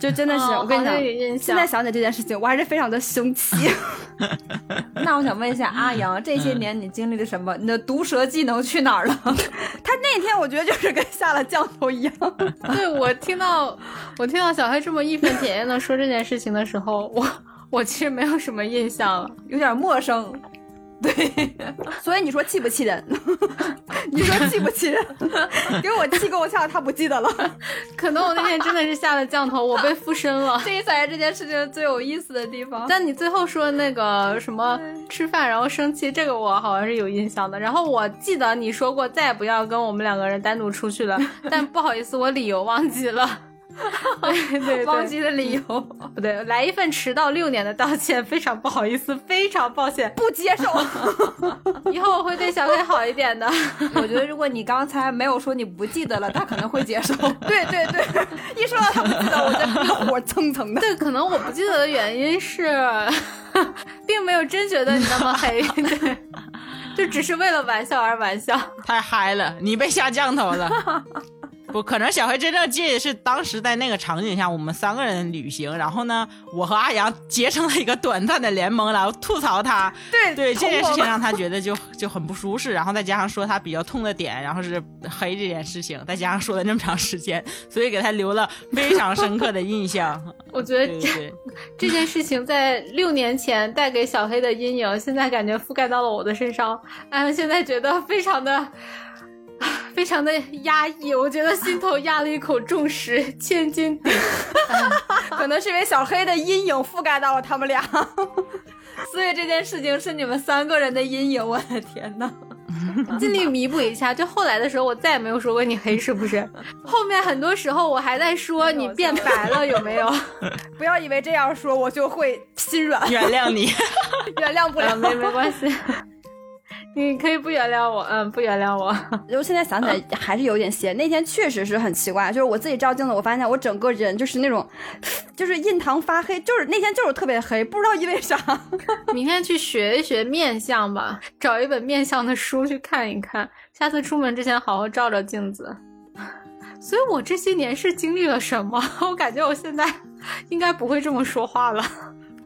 就真的是，哦我跟你讲，讲现在想起这件事情，我还是非常的生气。<laughs> 那我想问一下阿阳，这些年你经历了什么？你的毒舌技能去哪儿了？<laughs> 他那天我觉得就是跟下了降头一样。对我听到我听到小黑这么义愤填膺的说这件事情的时候，我我其实没有什么印象了，有点陌生。<laughs> 对，所以你说气不气人？<laughs> 你说气不气人？<laughs> 给我气够呛，他不记得了。可能我那天真的是下了降头，我被附身了。这才是这件事情最有意思的地方。但你最后说那个什么吃饭然后生气，这个我好像是有印象的。然后我记得你说过再也不要跟我们两个人单独出去了，但不好意思，我理由忘记了。对对对，忘记的理由不对，来一份迟到六年的道歉，非常不好意思，非常抱歉，不接受。<laughs> 以后我会对小黑好一点的。<laughs> 我觉得如果你刚才没有说你不记得了，他可能会接受。<laughs> 对对对，一说到他不记得，我就那个火蹭蹭的。对，可能我不记得的原因是，并没有真觉得你那么黑，对，就只是为了玩笑而玩笑。太嗨了，你被下降头了。不可能，小黑真正介意的是当时在那个场景下，我们三个人旅行，然后呢，我和阿阳结成了一个短暂的联盟，然后吐槽他，对对这件事情让他觉得就就很不舒适，然后再加上说他比较痛的点，然后是黑这件事情，再加上说了那么长时间，所以给他留了非常深刻的印象。<laughs> 我觉得这 <laughs> 这件事情在六年前带给小黑的阴影，现在感觉覆盖到了我的身上。嗯现在觉得非常的。<laughs> 非常的压抑，我觉得心头压了一口重石，千斤顶。<laughs> 可能是因为小黑的阴影覆盖到了他们俩，<laughs> 所以这件事情是你们三个人的阴影。我的天呐！尽力弥补一下。就后来的时候，我再也没有说过你黑，是不是？后面很多时候我还在说你变白了，有没有？不要以为这样说我就会心软，原谅你。原谅不啊，了。没没关系，<laughs> 你可以不原谅我，嗯，不原谅我。<laughs> 就现在想起来 <laughs> 还是有点邪。那天确实是很奇怪，就是我自己照镜子，我发现我整个人就是那种，<sighs> 就是印堂发黑，就是那天就是特别黑，不知道因为啥。明天去学一学面相吧，找一本面相的书去看一看。下次出门之前好好照照镜子。所以我这些年是经历了什么？我感觉我现在应该不会这么说话了。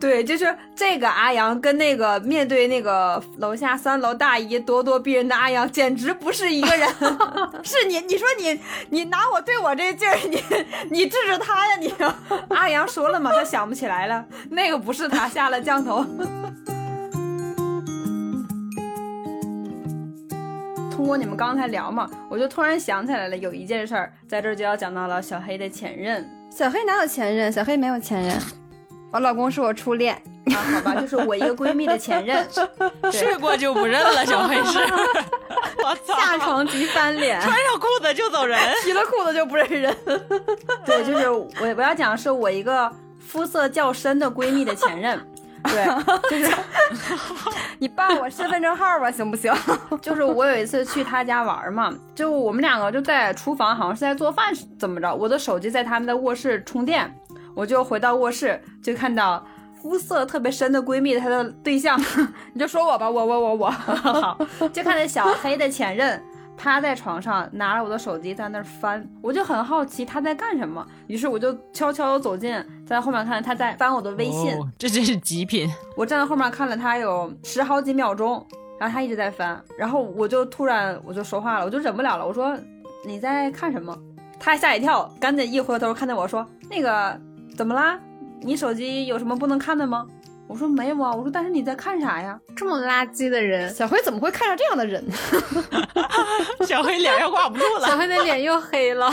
对，就是这个阿阳跟那个面对那个楼下三楼大姨咄咄逼人的阿阳，简直不是一个人。<laughs> 是你，你说你你拿我对我这劲儿，你你治治他呀你。<laughs> 阿阳说了嘛，他想不起来了，那个不是他下了降头。通过你们刚才聊嘛，我就突然想起来了，有一件事儿，在这儿就要讲到了小黑的前任。小黑哪有前任？小黑没有前任。我老公是我初恋啊，好吧，就是我一个闺蜜的前任。<laughs> 睡过就不认了，小黑是。<laughs> 我操！下床即翻脸。穿上裤子就走人。提了裤子就不认人。<laughs> 对，就是我我要讲的是我一个肤色较深的闺蜜的前任。对，就是你办我身份证号吧，行不行？就是我有一次去他家玩嘛，就我们两个就在厨房，好像是在做饭，怎么着？我的手机在他们的卧室充电，我就回到卧室，就看到肤色特别深的闺蜜她的对象，<laughs> 你就说我吧，我我我我，<laughs> 好，就看见小黑的前任。趴在床上，拿着我的手机在那儿翻，我就很好奇他在干什么，于是我就悄悄走近，在后面看他在翻我的微信，哦 <laughs> 这真是极品。我站在后面看了他有十好几秒钟，然后他一直在翻，然后我就突然我就说话了，我就忍不了了，我说你在看什么？他吓一跳，赶紧一回头看见我说那个怎么啦？你手机有什么不能看的吗？我说没有啊，我说但是你在看啥呀？这么垃圾的人，小黑怎么会看上这样的人？<laughs> 小黑脸要挂不住了小了。黑的脸又黑了。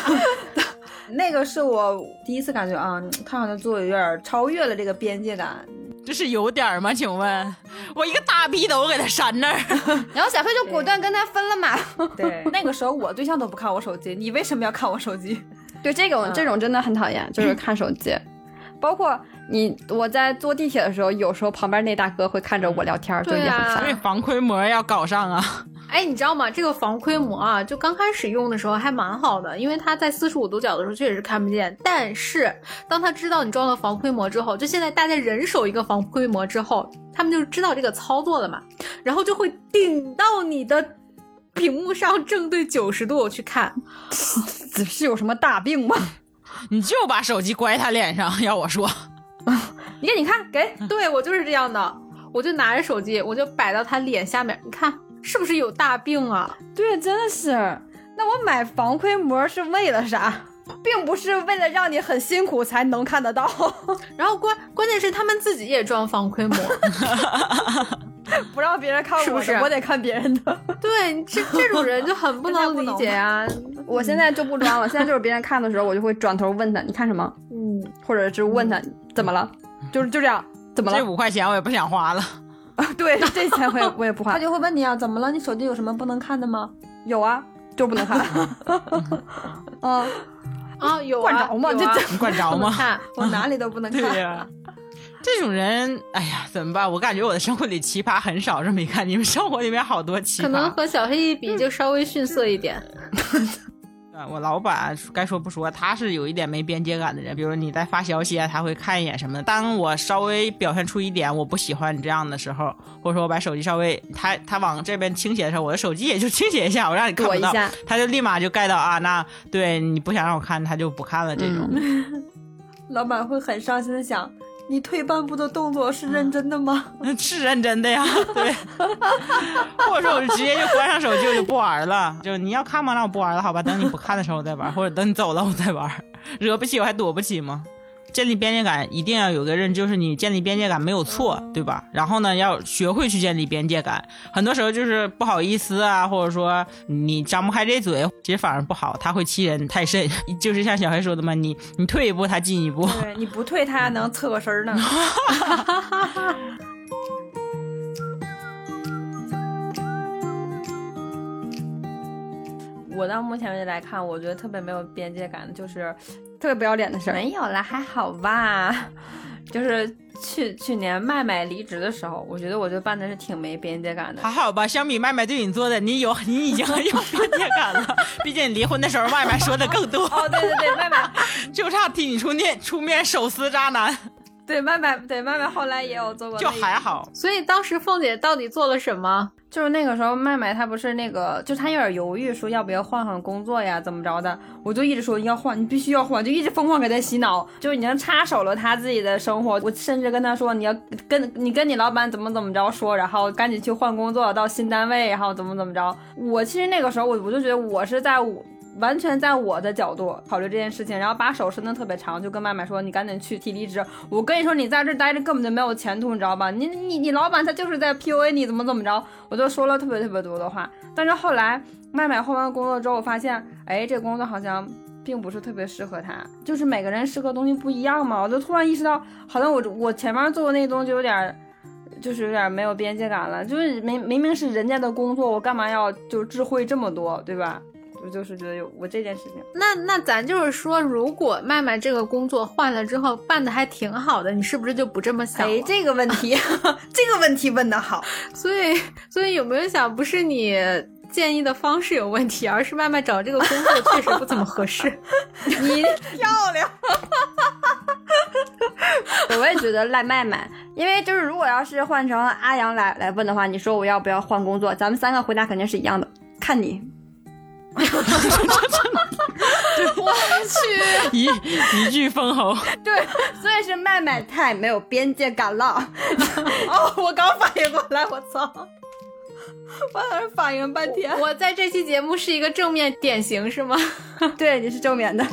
<laughs> 那个是我第一次感觉啊，他好像做的有点超越了这个边界感。这是有点吗？请问，我一个大逼斗给他扇那儿。<laughs> 然后小黑就果断跟他分了嘛。对，那个时候我对象都不看我手机，你为什么要看我手机？对这种这种真的很讨厌，就是看手机，包括你我在坐地铁的时候，有时候旁边那大哥会看着我聊天，就也很所以。防窥膜要搞上啊！<laughs> 哎，你知道吗？这个防窥膜啊，就刚开始用的时候还蛮好的，因为它在四十五度角的时候确实是看不见。但是当他知道你装了防窥膜之后，就现在大家人手一个防窥膜之后，他们就知道这个操作了嘛，然后就会顶到你的屏幕上正对九十度去看。<laughs> 是有什么大病吗？你就把手机拐他脸上，要我说，<laughs> 你看你看，给对我就是这样的，我就拿着手机，我就摆到他脸下面，你看是不是有大病啊？对，真的是。那我买防窥膜是为了啥？并不是为了让你很辛苦才能看得到，<laughs> 然后关关键是他们自己也装防窥膜，<laughs> 不让别人看我的，是不是我得看别人的。<laughs> 对这这种人就很不能理解啊。我现在就不装了，现在就是别人看的时候，我就会转头问他你看什么，嗯，或者是问他怎么了，就是就这样，怎么了这了？五块钱我也不想花了。<laughs> 对，这钱我也我也不花他。就会问你啊，怎么了？你手机有什么不能看的吗？有啊，就不能看。嗯，啊有啊管着吗有啊这你管着吗？看我哪里都不能看。对呀、这种人，哎呀，怎么办？我感觉我的生活里奇葩很少。这么一看，你们生活里面好多奇葩。可能和小黑一比就稍微逊色一点。我老板该说不说，他是有一点没边界感的人。比如你在发消息啊，他会看一眼什么的。当我稍微表现出一点我不喜欢你这样的时候，或者说我把手机稍微他他往这边倾斜的时候，我的手机也就倾斜一下，我让你看不到 <laughs> 躲一下，他就立马就 get 到啊，那对你不想让我看，他就不看了这种。<laughs> 老板会很伤心的想，你退半步的动作是认真的吗？<laughs> 嗯，是认真的呀，对。或者说我就直接就关上手机，我就不玩了。就你要看吗？那我不玩了，好吧。等你不看的时候我再玩，或者等你走了我再玩。惹不起我还躲不起吗？建立边界感一定要有个认知，就是你建立边界感没有错，对吧？然后呢，要学会去建立边界感。很多时候就是不好意思啊，或者说你张不开这嘴，其实反而不好，他会欺人太甚。<laughs> 就是像小黑说的嘛，你你退一步，他进一步。对，你不退他还能侧个身儿呢。<laughs> 我到目前为止来看，我觉得特别没有边界感的就是特别不要脸的事儿。没有啦，还好吧。<laughs> 就是去去年麦麦离职的时候，我觉得我就办的是挺没边界感的。还好吧，相比麦麦对你做的，你有 <laughs> 你已经很有边界感了。<laughs> 毕竟你离婚的时候，麦麦说的更多。哦，对对对，麦麦就差替你出面出面手撕渣男，对麦麦对麦麦后来也有做过，就还好。所以当时凤姐到底做了什么？就是那个时候，麦麦她不是那个，就她有点犹豫，说要不要换换工作呀，怎么着的？我就一直说要换，你必须要换，就一直疯狂给她洗脑，就已经插手了她自己的生活。我甚至跟她说，你要跟你跟你老板怎么怎么着说，然后赶紧去换工作，到新单位，然后怎么怎么着。我其实那个时候，我我就觉得我是在我。完全在我的角度考虑这件事情，然后把手伸得特别长，就跟麦麦说：“你赶紧去提离职。”我跟你说，你在这待着根本就没有前途，你知道吧？你你你老板他就是在 PUA 你，怎么怎么着？我就说了特别特别多的话。但是后来麦麦换完工作之后，我发现，哎，这工作好像并不是特别适合他，就是每个人适合东西不一样嘛。我就突然意识到，好像我我前面做的那东西有点，就是有点没有边界感了。就是明明明是人家的工作，我干嘛要就智慧这么多，对吧？我就是觉得有我这件事情，那那咱就是说，如果麦麦这个工作换了之后办的还挺好的，你是不是就不这么想？哎，这个问题，<laughs> 这个问题问的好。<laughs> 所以，所以有没有想，不是你建议的方式有问题，而是麦麦找这个工作确实不怎么合适？<laughs> 你漂亮，我也觉得赖麦麦，因为就是如果要是换成阿阳来来问的话，你说我要不要换工作，咱们三个回答肯定是一样的，看你。<laughs> 我去，一一句封喉。对，所以是麦麦太没有边界感了。<laughs> 哦，我刚反应过来，我操！我在这反应半天。我在这期节目是一个正面典型，是吗？对，你是正面的。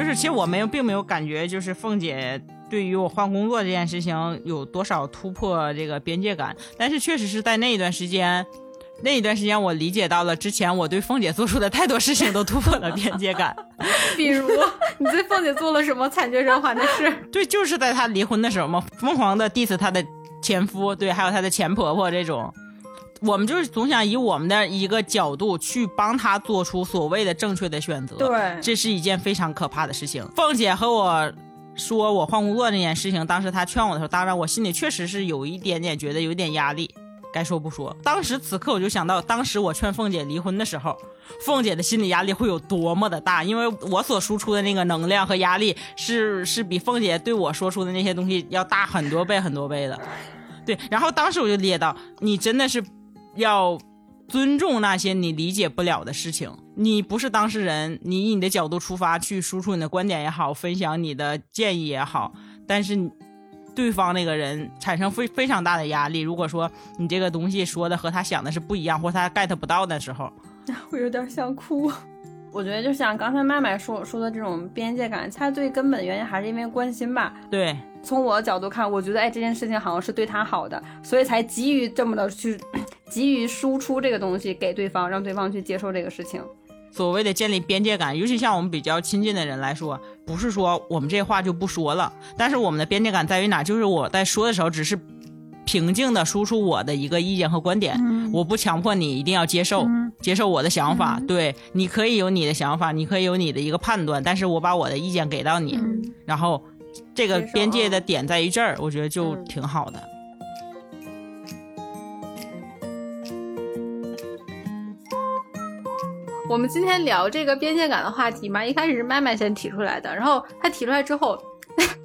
就是，其实我没有，并没有感觉，就是凤姐。对于我换工作这件事情有多少突破这个边界感？但是确实是在那一段时间，那一段时间我理解到了之前我对凤姐做出的太多事情都突破了边界感。<laughs> 比如你对凤姐做了什么惨绝人寰的事？<laughs> 对，就是在她离婚的时候嘛，疯狂的 diss 她的前夫，对，还有她的前婆婆这种。我们就是总想以我们的一个角度去帮他做出所谓的正确的选择。对，这是一件非常可怕的事情。凤姐和我。说我换工作这件事情，当时他劝我的时候，当然我心里确实是有一点点觉得有点压力。该说不说，当时此刻我就想到，当时我劝凤姐离婚的时候，凤姐的心理压力会有多么的大，因为我所输出的那个能量和压力是是比凤姐对我说出的那些东西要大很多倍很多倍的。对，然后当时我就列到，你真的是要。尊重那些你理解不了的事情。你不是当事人，你以你的角度出发去输出你的观点也好，分享你的建议也好，但是对方那个人产生非非常大的压力。如果说你这个东西说 <laughs> 的和他想的是不一样，或他 get 不到的时候，我有点想哭。我觉得就像刚才麦麦说说的这种边界感，它最根本原因还是因为关心吧。对，从我的角度看，我觉得哎，这件事情好像是对他好的，所以才急于这么的去。急于输出这个东西给对方，让对方去接受这个事情。所谓的建立边界感，尤其像我们比较亲近的人来说，不是说我们这话就不说了，但是我们的边界感在于哪？就是我在说的时候，只是平静的输出我的一个意见和观点，我不强迫你一定要接受，接受我的想法。对，你可以有你的想法，你可以有你的一个判断，但是我把我的意见给到你，然后这个边界的点在于这儿，我觉得就挺好的。我们今天聊这个边界感的话题嘛，一开始是麦麦先提出来的，然后他提出来之后。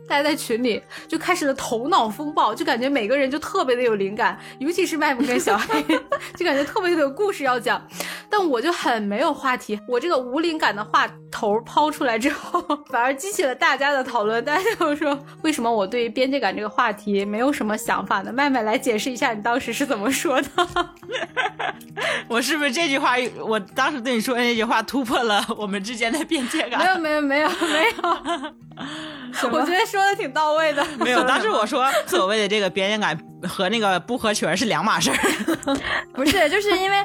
大家在群里就开始了头脑风暴，就感觉每个人就特别的有灵感，尤其是麦麦跟小黑，<laughs> 就感觉特别的有故事要讲。但我就很没有话题，我这个无灵感的话头抛出来之后，<laughs> 反而激起了大家的讨论。大家就说，为什么我对边界感这个话题没有什么想法呢？麦麦来解释一下，你当时是怎么说的？<laughs> 我是不是这句话，我当时对你说的那句话突破了我们之间的边界感？没有，没有，没有，没有。我觉得说的挺到位的。<laughs> 没有，当时我说所谓的这个边界感和那个不合群是两码事儿。<laughs> 不是，就是因为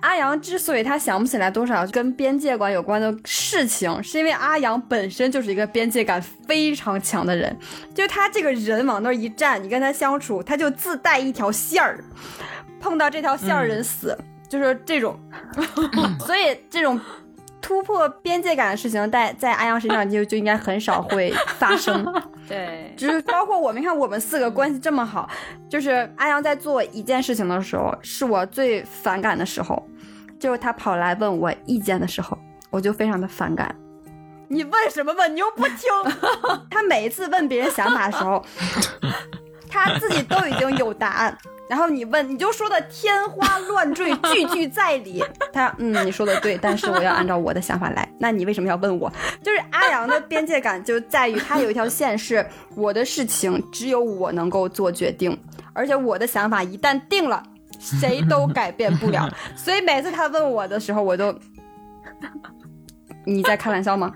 阿阳之所以他想不起来多少跟边界感有关的事情，是因为阿阳本身就是一个边界感非常强的人。就他这个人往那儿一站，你跟他相处，他就自带一条线儿，碰到这条线儿人死，就是这种。<laughs> 所以这种。突破边界感的事情，在在阿阳身上就就应该很少会发生。<laughs> 对，就是包括我们看我们四个关系这么好，就是阿阳在做一件事情的时候，是我最反感的时候，就是他跑来问我意见的时候，我就非常的反感。你问什么问？你又不听。<laughs> 他每一次问别人想法的时候，他自己都已经有答案。然后你问，你就说的天花乱坠，句句在理。<laughs> 他，嗯，你说的对，但是我要按照我的想法来。那你为什么要问我？<laughs> 就是阿阳的边界感就在于他有一条线，是我的事情只有我能够做决定，而且我的想法一旦定了，谁都改变不了。<laughs> 所以每次他问我的时候，我都，你在开玩笑吗？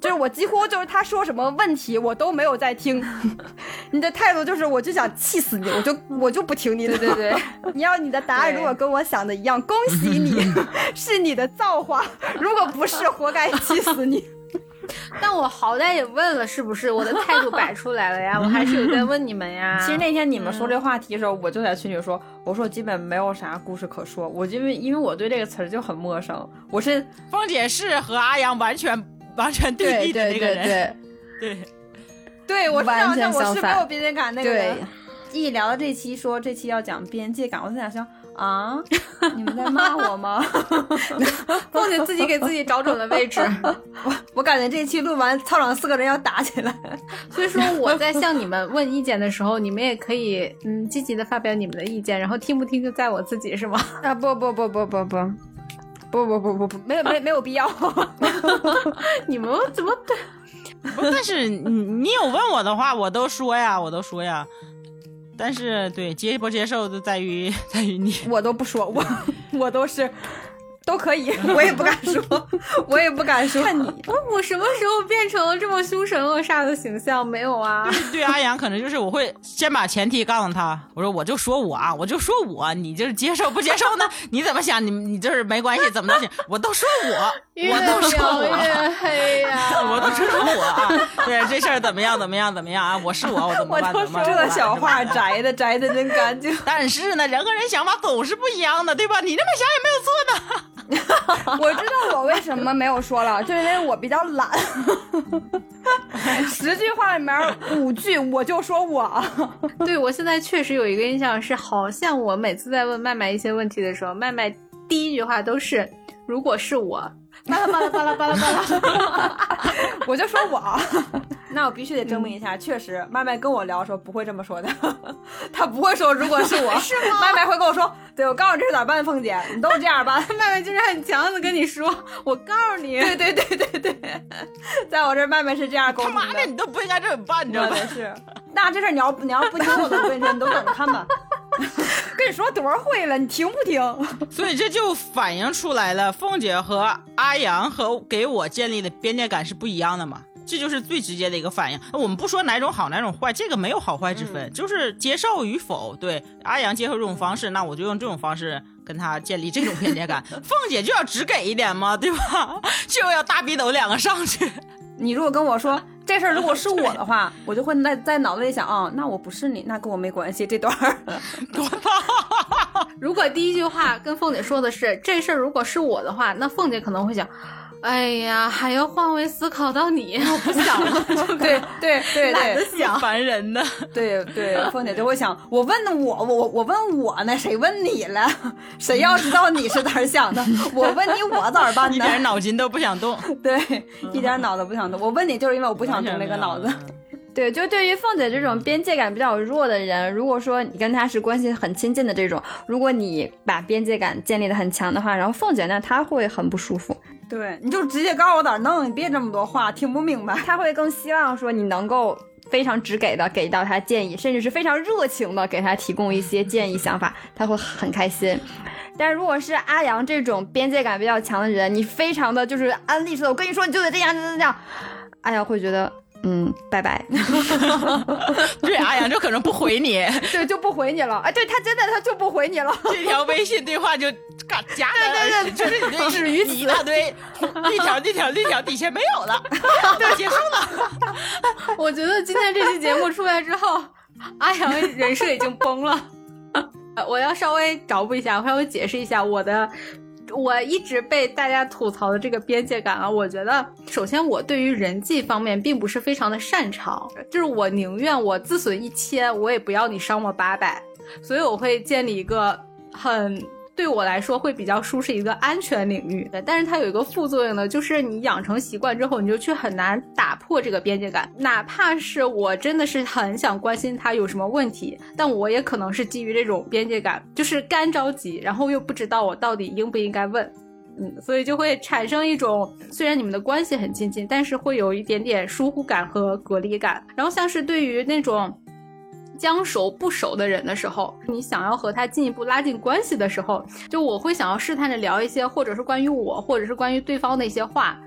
就是我几乎就是他说什么问题我都没有在听，<laughs> 你的态度就是我就想气死你，<laughs> 我就我就不听你的，对对，<laughs> 你要你的答案如果跟我想的一样，恭喜你是你的造化，如果不是，活该气死你。但我好歹也问了，是不是我的态度摆出来了呀？我还是有在问你们呀。其实那天你们说这话题的时候，我就在群里说，我说我基本没有啥故事可说，我因为因为我对这个词儿就很陌生。我是凤姐是和阿阳完全。完全对立的那个人，对，对 <laughs> 我完全我是没有边界感那个人。一聊到这期，说这期要讲边界感，我在想说啊，<laughs> 你们在骂我吗？<laughs> 凤姐自己给自己找准了位置。我我感觉这期录完，操场四个人要打起来。所以说我在向你们问意见的时候，你们也可以嗯积极的发表你们的意见，然后听不听就在我自己，是吗？啊不不不不不不。不不不不不，没有没没有必要。你们怎么对？但是你你有问我的话，我都说呀，我都说呀。但是对接不接受，就在于在于你。我都不说，我我都是。都可以，<laughs> 我也不敢说，<laughs> 我也不敢说。看你，我什么时候变成了这么凶神恶煞的形象？没有啊。对阿阳，可能就是我会先把前提告诉他，我说我就说我啊，我就说我，你就是接受不接受呢？<laughs> 你怎么想？你你就是没关系，怎么都行。我都说我，我都说我。越黑呀！我都说我啊。对这事儿怎么样？怎么样？怎么样啊？我是我，我怎么办？怎么办？这小话摘的摘的真干净。但是呢，人和人想法总是不一样的，对吧？你这么想也没有错呢。<laughs> 我知道我为什么没有说了，就因为我比较懒。十句话里面五句我就说我。对我现在确实有一个印象是，好像我每次在问麦麦一些问题的时候，麦麦第一句话都是“如果是我”，巴拉巴拉巴拉巴拉巴拉，<laughs> 我就说我。<laughs> 那我必须得证明一下，确实麦麦跟我聊的时候不会这么说的，<laughs> 他不会说如果是我，是吗？麦麦会跟我说，对我告诉你这是咋办，凤姐，你都这样吧。麦麦就是很强的跟你说，我告诉你，对对对对对，在我这麦麦是这样沟通的。他妈的，你都不应该这么办，你知道吗？是，那这事你要你要不听我的，我跟你说，你都等着看吧。<laughs> 跟你说多少回了，你听不听？<laughs> 所以这就反映出来了，凤姐和阿阳和给我建立的边界感是不一样的嘛。这就是最直接的一个反应。我们不说哪种好哪种坏，这个没有好坏之分，就是接受与否。对阿阳接受这种方式，那我就用这种方式跟他建立这种边界感。<laughs> 凤姐就要只给一点嘛，对吧？就要大逼斗两个上去。你如果跟我说这事儿如果是我的话，<laughs> 我就会在在脑子里想啊，那我不是你，那跟我没关系。这段儿！<laughs> 如果第一句话跟凤姐说的是这事儿如果是我的话，那凤姐可能会想。哎呀，还要换位思考到你，我不想了，<laughs> 对对对懒得对想。烦人的。对对，凤姐就会想，我问我我我问我呢，谁问你了？<laughs> 谁要知道你是咋想的？我问你我咋办呢一呢？点脑筋都不想动，<laughs> 对，一点脑子不想动。我问你就是因为我不想动那个脑子。对，就对于凤姐这种边界感比较弱的人，如果说你跟她是关系很亲近的这种，如果你把边界感建立的很强的话，然后凤姐呢，她会很不舒服，对，你就直接告诉我咋弄，你别这么多话，听不明白。他会更希望说你能够非常直给的给到他建议，甚至是非常热情的给他提供一些建议想法，他会很开心。但如果是阿阳这种边界感比较强的人，你非常的就是安利似的，我跟你说你就得这样，这样这样，阿阳会觉得。嗯，拜拜。<laughs> 对，阿阳就可能不回你，<laughs> 对，就不回你了。哎，对他真的他就不回你了。这条微信对话就嘎夹的，就是你这止于 <laughs> 一大堆，一条一条一条，底下没有了，对，结束了。我觉得今天这期节目出来之后，阿阳人设已经崩了。呃我要稍微找补一下，我稍微解释一下我的。我一直被大家吐槽的这个边界感啊，我觉得 <laughs> 首先我对于人际方面并不是非常的擅长，就是我宁愿我自损一千，我也不要你伤我八百，所以我会建立一个很对我来说会比较舒适一个安全领域。但是它有一个副作用呢，就是你养成习惯之后，你就去很难打破这个边界感。哪怕是我真的是很想关心他有什么问题，但我也可能是基于这种边界感，就是干着急，然后又不知道我到底应不应该问。嗯，所以就会产生一种，虽然你们的关系很亲近，但是会有一点点疏忽感和隔离感。然后像是对于那种将熟不熟的人的时候，你想要和他进一步拉近关系的时候，就我会想要试探着聊一些，或者是关于我，或者是关于对方的一些话。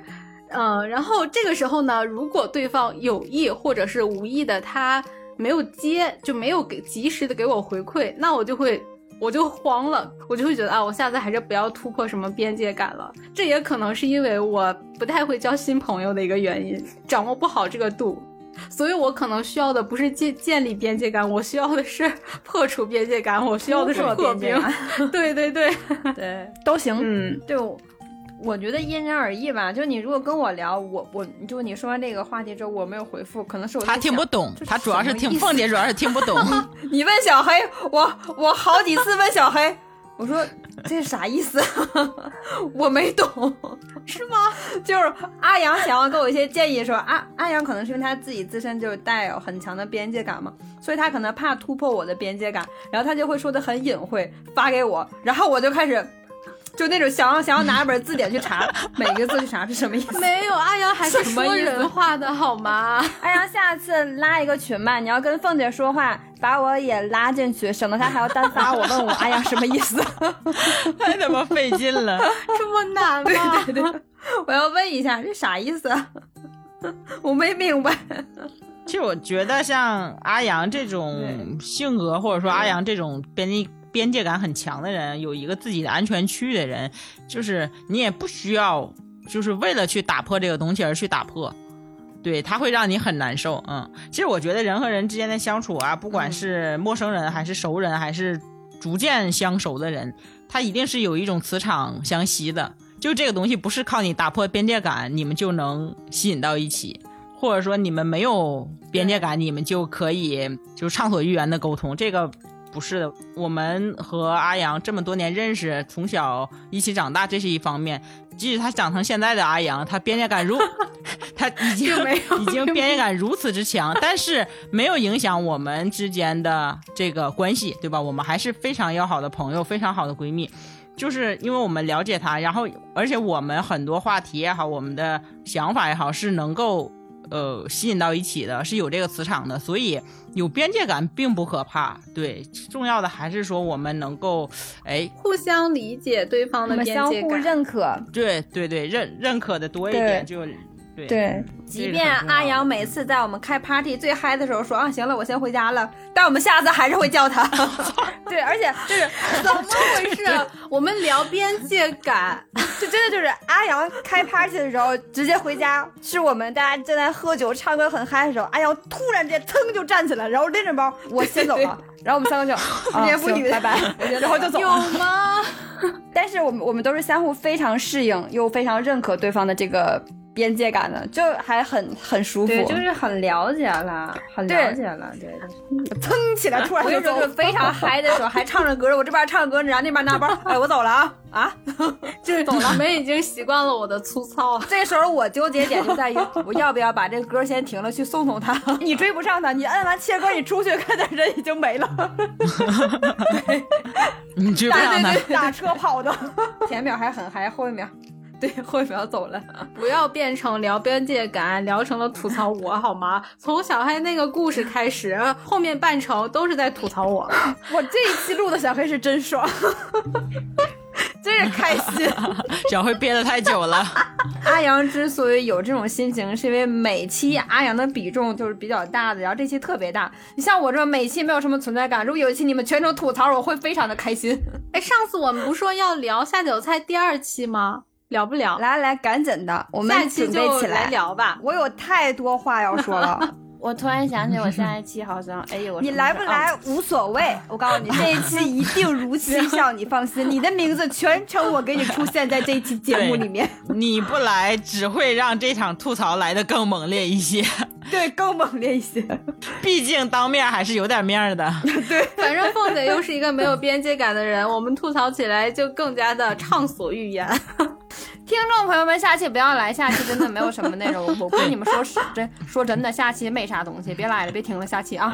嗯，然后这个时候呢，如果对方有意或者是无意的，他没有接，就没有给及时的给我回馈，那我就会我就慌了，我就会觉得啊，我下次还是不要突破什么边界感了。这也可能是因为我不太会交新朋友的一个原因，掌握不好这个度。所以我可能需要的不是建建立边界感，我需要的是 <laughs> 破除边界感，我需要的是突破破冰。对对对，<laughs> 对，都行。嗯，对，我我觉得因人而异吧。就你如果跟我聊，我我就你说完这个话题之后，我没有回复，可能是我他在听不懂，他主要是听凤姐主要是听不懂。<laughs> 你问小黑，我我好几次问小黑，我说这是啥意思？<laughs> 我没懂，<laughs> 是吗？就是阿阳想要给我一些建议的时候，阿阿阳可能是因为他自己自身就带有很强的边界感嘛，所以他可能怕突破我的边界感，然后他就会说的很隐晦，发给我，然后我就开始。就那种想要想要拿本字典去查每个字去查是什么意思，没有阿阳还是说什么人话的好吗？阿阳，下次拉一个群吧，你要跟凤姐说话，把我也拉进去，省得她还要单发我问我，阿阳什么意思？<laughs> 太他妈费劲了。<laughs> 这么难吗？对对对，我要问一下这啥意思？<laughs> 我没明白。其实我觉得像阿阳这种性格，或者说阿阳这种边界边界感很强的人，有一个自己的安全区域的人，就是你也不需要，就是为了去打破这个东西而去打破。对，他会让你很难受。嗯，其实我觉得人和人之间的相处啊，不管是陌生人还是熟人，还是逐渐相熟的人，他一定是有一种磁场相吸的。就这个东西不是靠你打破边界感，你们就能吸引到一起。或者说你们没有边界感，你们就可以就畅所欲言的沟通，这个不是的。我们和阿阳这么多年认识，从小一起长大，这是一方面。即使他长成现在的阿阳，他边界感如 <laughs> 他已经没有已经边界感如此之强，但是没有影响我们之间的这个关系，对吧？我们还是非常要好的朋友，非常好的闺蜜。就是因为我们了解他，然后而且我们很多话题也好，我们的想法也好，是能够呃吸引到一起的，是有这个磁场的，所以有边界感并不可怕。对，重要的还是说我们能够哎，互相理解对方的边相互界感。认可。对对对，认认可的多一点，就对对，即便阿阳每次在我们开 party 最嗨的时候说啊，行了，我先回家了，但我们下次还是会叫他。<laughs> 对，而且就是 <laughs> 怎么回事？我们聊边界感，<laughs> 就真的就是阿阳开 party 的时候直接回家，是我们大家正在喝酒唱歌很嗨的时候，阿阳突然之间噌就站起来，然后拎着包，我先走了，然后我们三个就啊年妇女拜拜，然后就走有。吗？但是我们我们都是相互非常适应又非常认可对方的这个边界感的，就还很很舒服。对，就是很了解了，<laughs> 很了解了，对。噌起来，突然就走非常嗨的时候，<laughs> 还唱着歌，我这边唱歌，然后那边拿包，<laughs> 哎，我走了啊啊！就是你们已经习惯了我的粗糙。这时候我纠结点就在于，我要不要把这个歌先停了，去送送他？你追不上他，你摁完切歌，你出去，看见人已经没了。你追不上他。打车跑的，前一秒还很嗨，后一秒，对，后一秒走了。不要变成聊边界感，聊成了吐槽我好吗？从小黑那个故事开始，后面半程都是在吐槽我。<laughs> 我这一期录的小黑是真爽，<laughs> 真是开心。<laughs> 小黑憋得太久了。阿阳之所以有这种心情，是因为每期阿阳的比重就是比较大的，然后这期特别大。你像我这每期没有什么存在感，如果有一期你们全程吐槽，我会非常的开心。哎，上次我们不说要聊下酒菜第二期吗？聊不聊？来来，赶紧的，我们下期准备起就来聊吧。我有太多话要说了，<laughs> 我突然想起我下一期好像，<laughs> 哎呦，我你来不来无所谓。我告诉你，<laughs> 这一期一定如期上，你放心，你的名字全程我给你出现在这一期节目里面。你不来，只会让这场吐槽来的更猛烈一些。对，更猛烈一些。毕竟当面还是有点面的。对。反正凤姐又是一个没有边界感的人，我们吐槽起来就更加的畅所欲言。听众朋友们，下期不要来，下期真的没有什么内容。我跟你们说是真说真的，下期没啥东西，别来了，别听了，下期啊，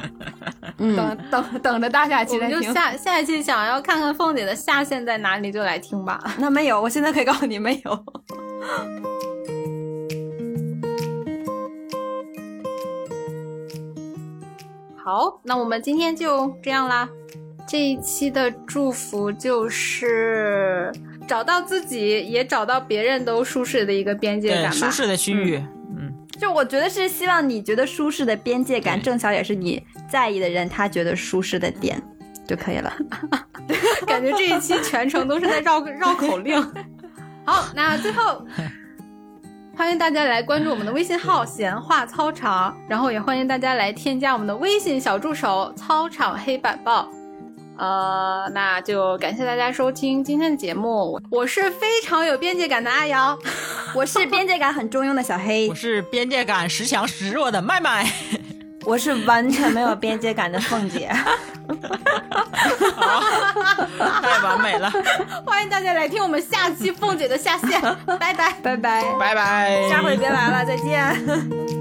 等 <laughs> 等等着大下期再听。下下一期想要看看凤姐的下限在哪里，就来听吧。<laughs> 那没有，我现在可以告诉你没有。<laughs> 好，那我们今天就这样啦。这一期的祝福就是找到自己，也找到别人都舒适的一个边界，感吧。舒适的区域。嗯，就我觉得是希望你觉得舒适的边界感，正巧也是你在意的人他觉得舒适的点就可以了。<laughs> 感觉这一期全程都是在绕 <laughs> 绕口令。好，那最后欢迎大家来关注我们的微信号“闲话操场”，然后也欢迎大家来添加我们的微信小助手“操场黑板报”。呃，那就感谢大家收听今天的节目。我是非常有边界感的阿瑶，<laughs> 我是边界感很中庸的小黑我，是边界感时强时弱的麦麦。<laughs> 我是完全没有边界感的凤姐。<laughs> 太完美了，欢迎大家来听我们下期凤姐的下线，拜拜。拜拜。拜拜。下回别来了，再见。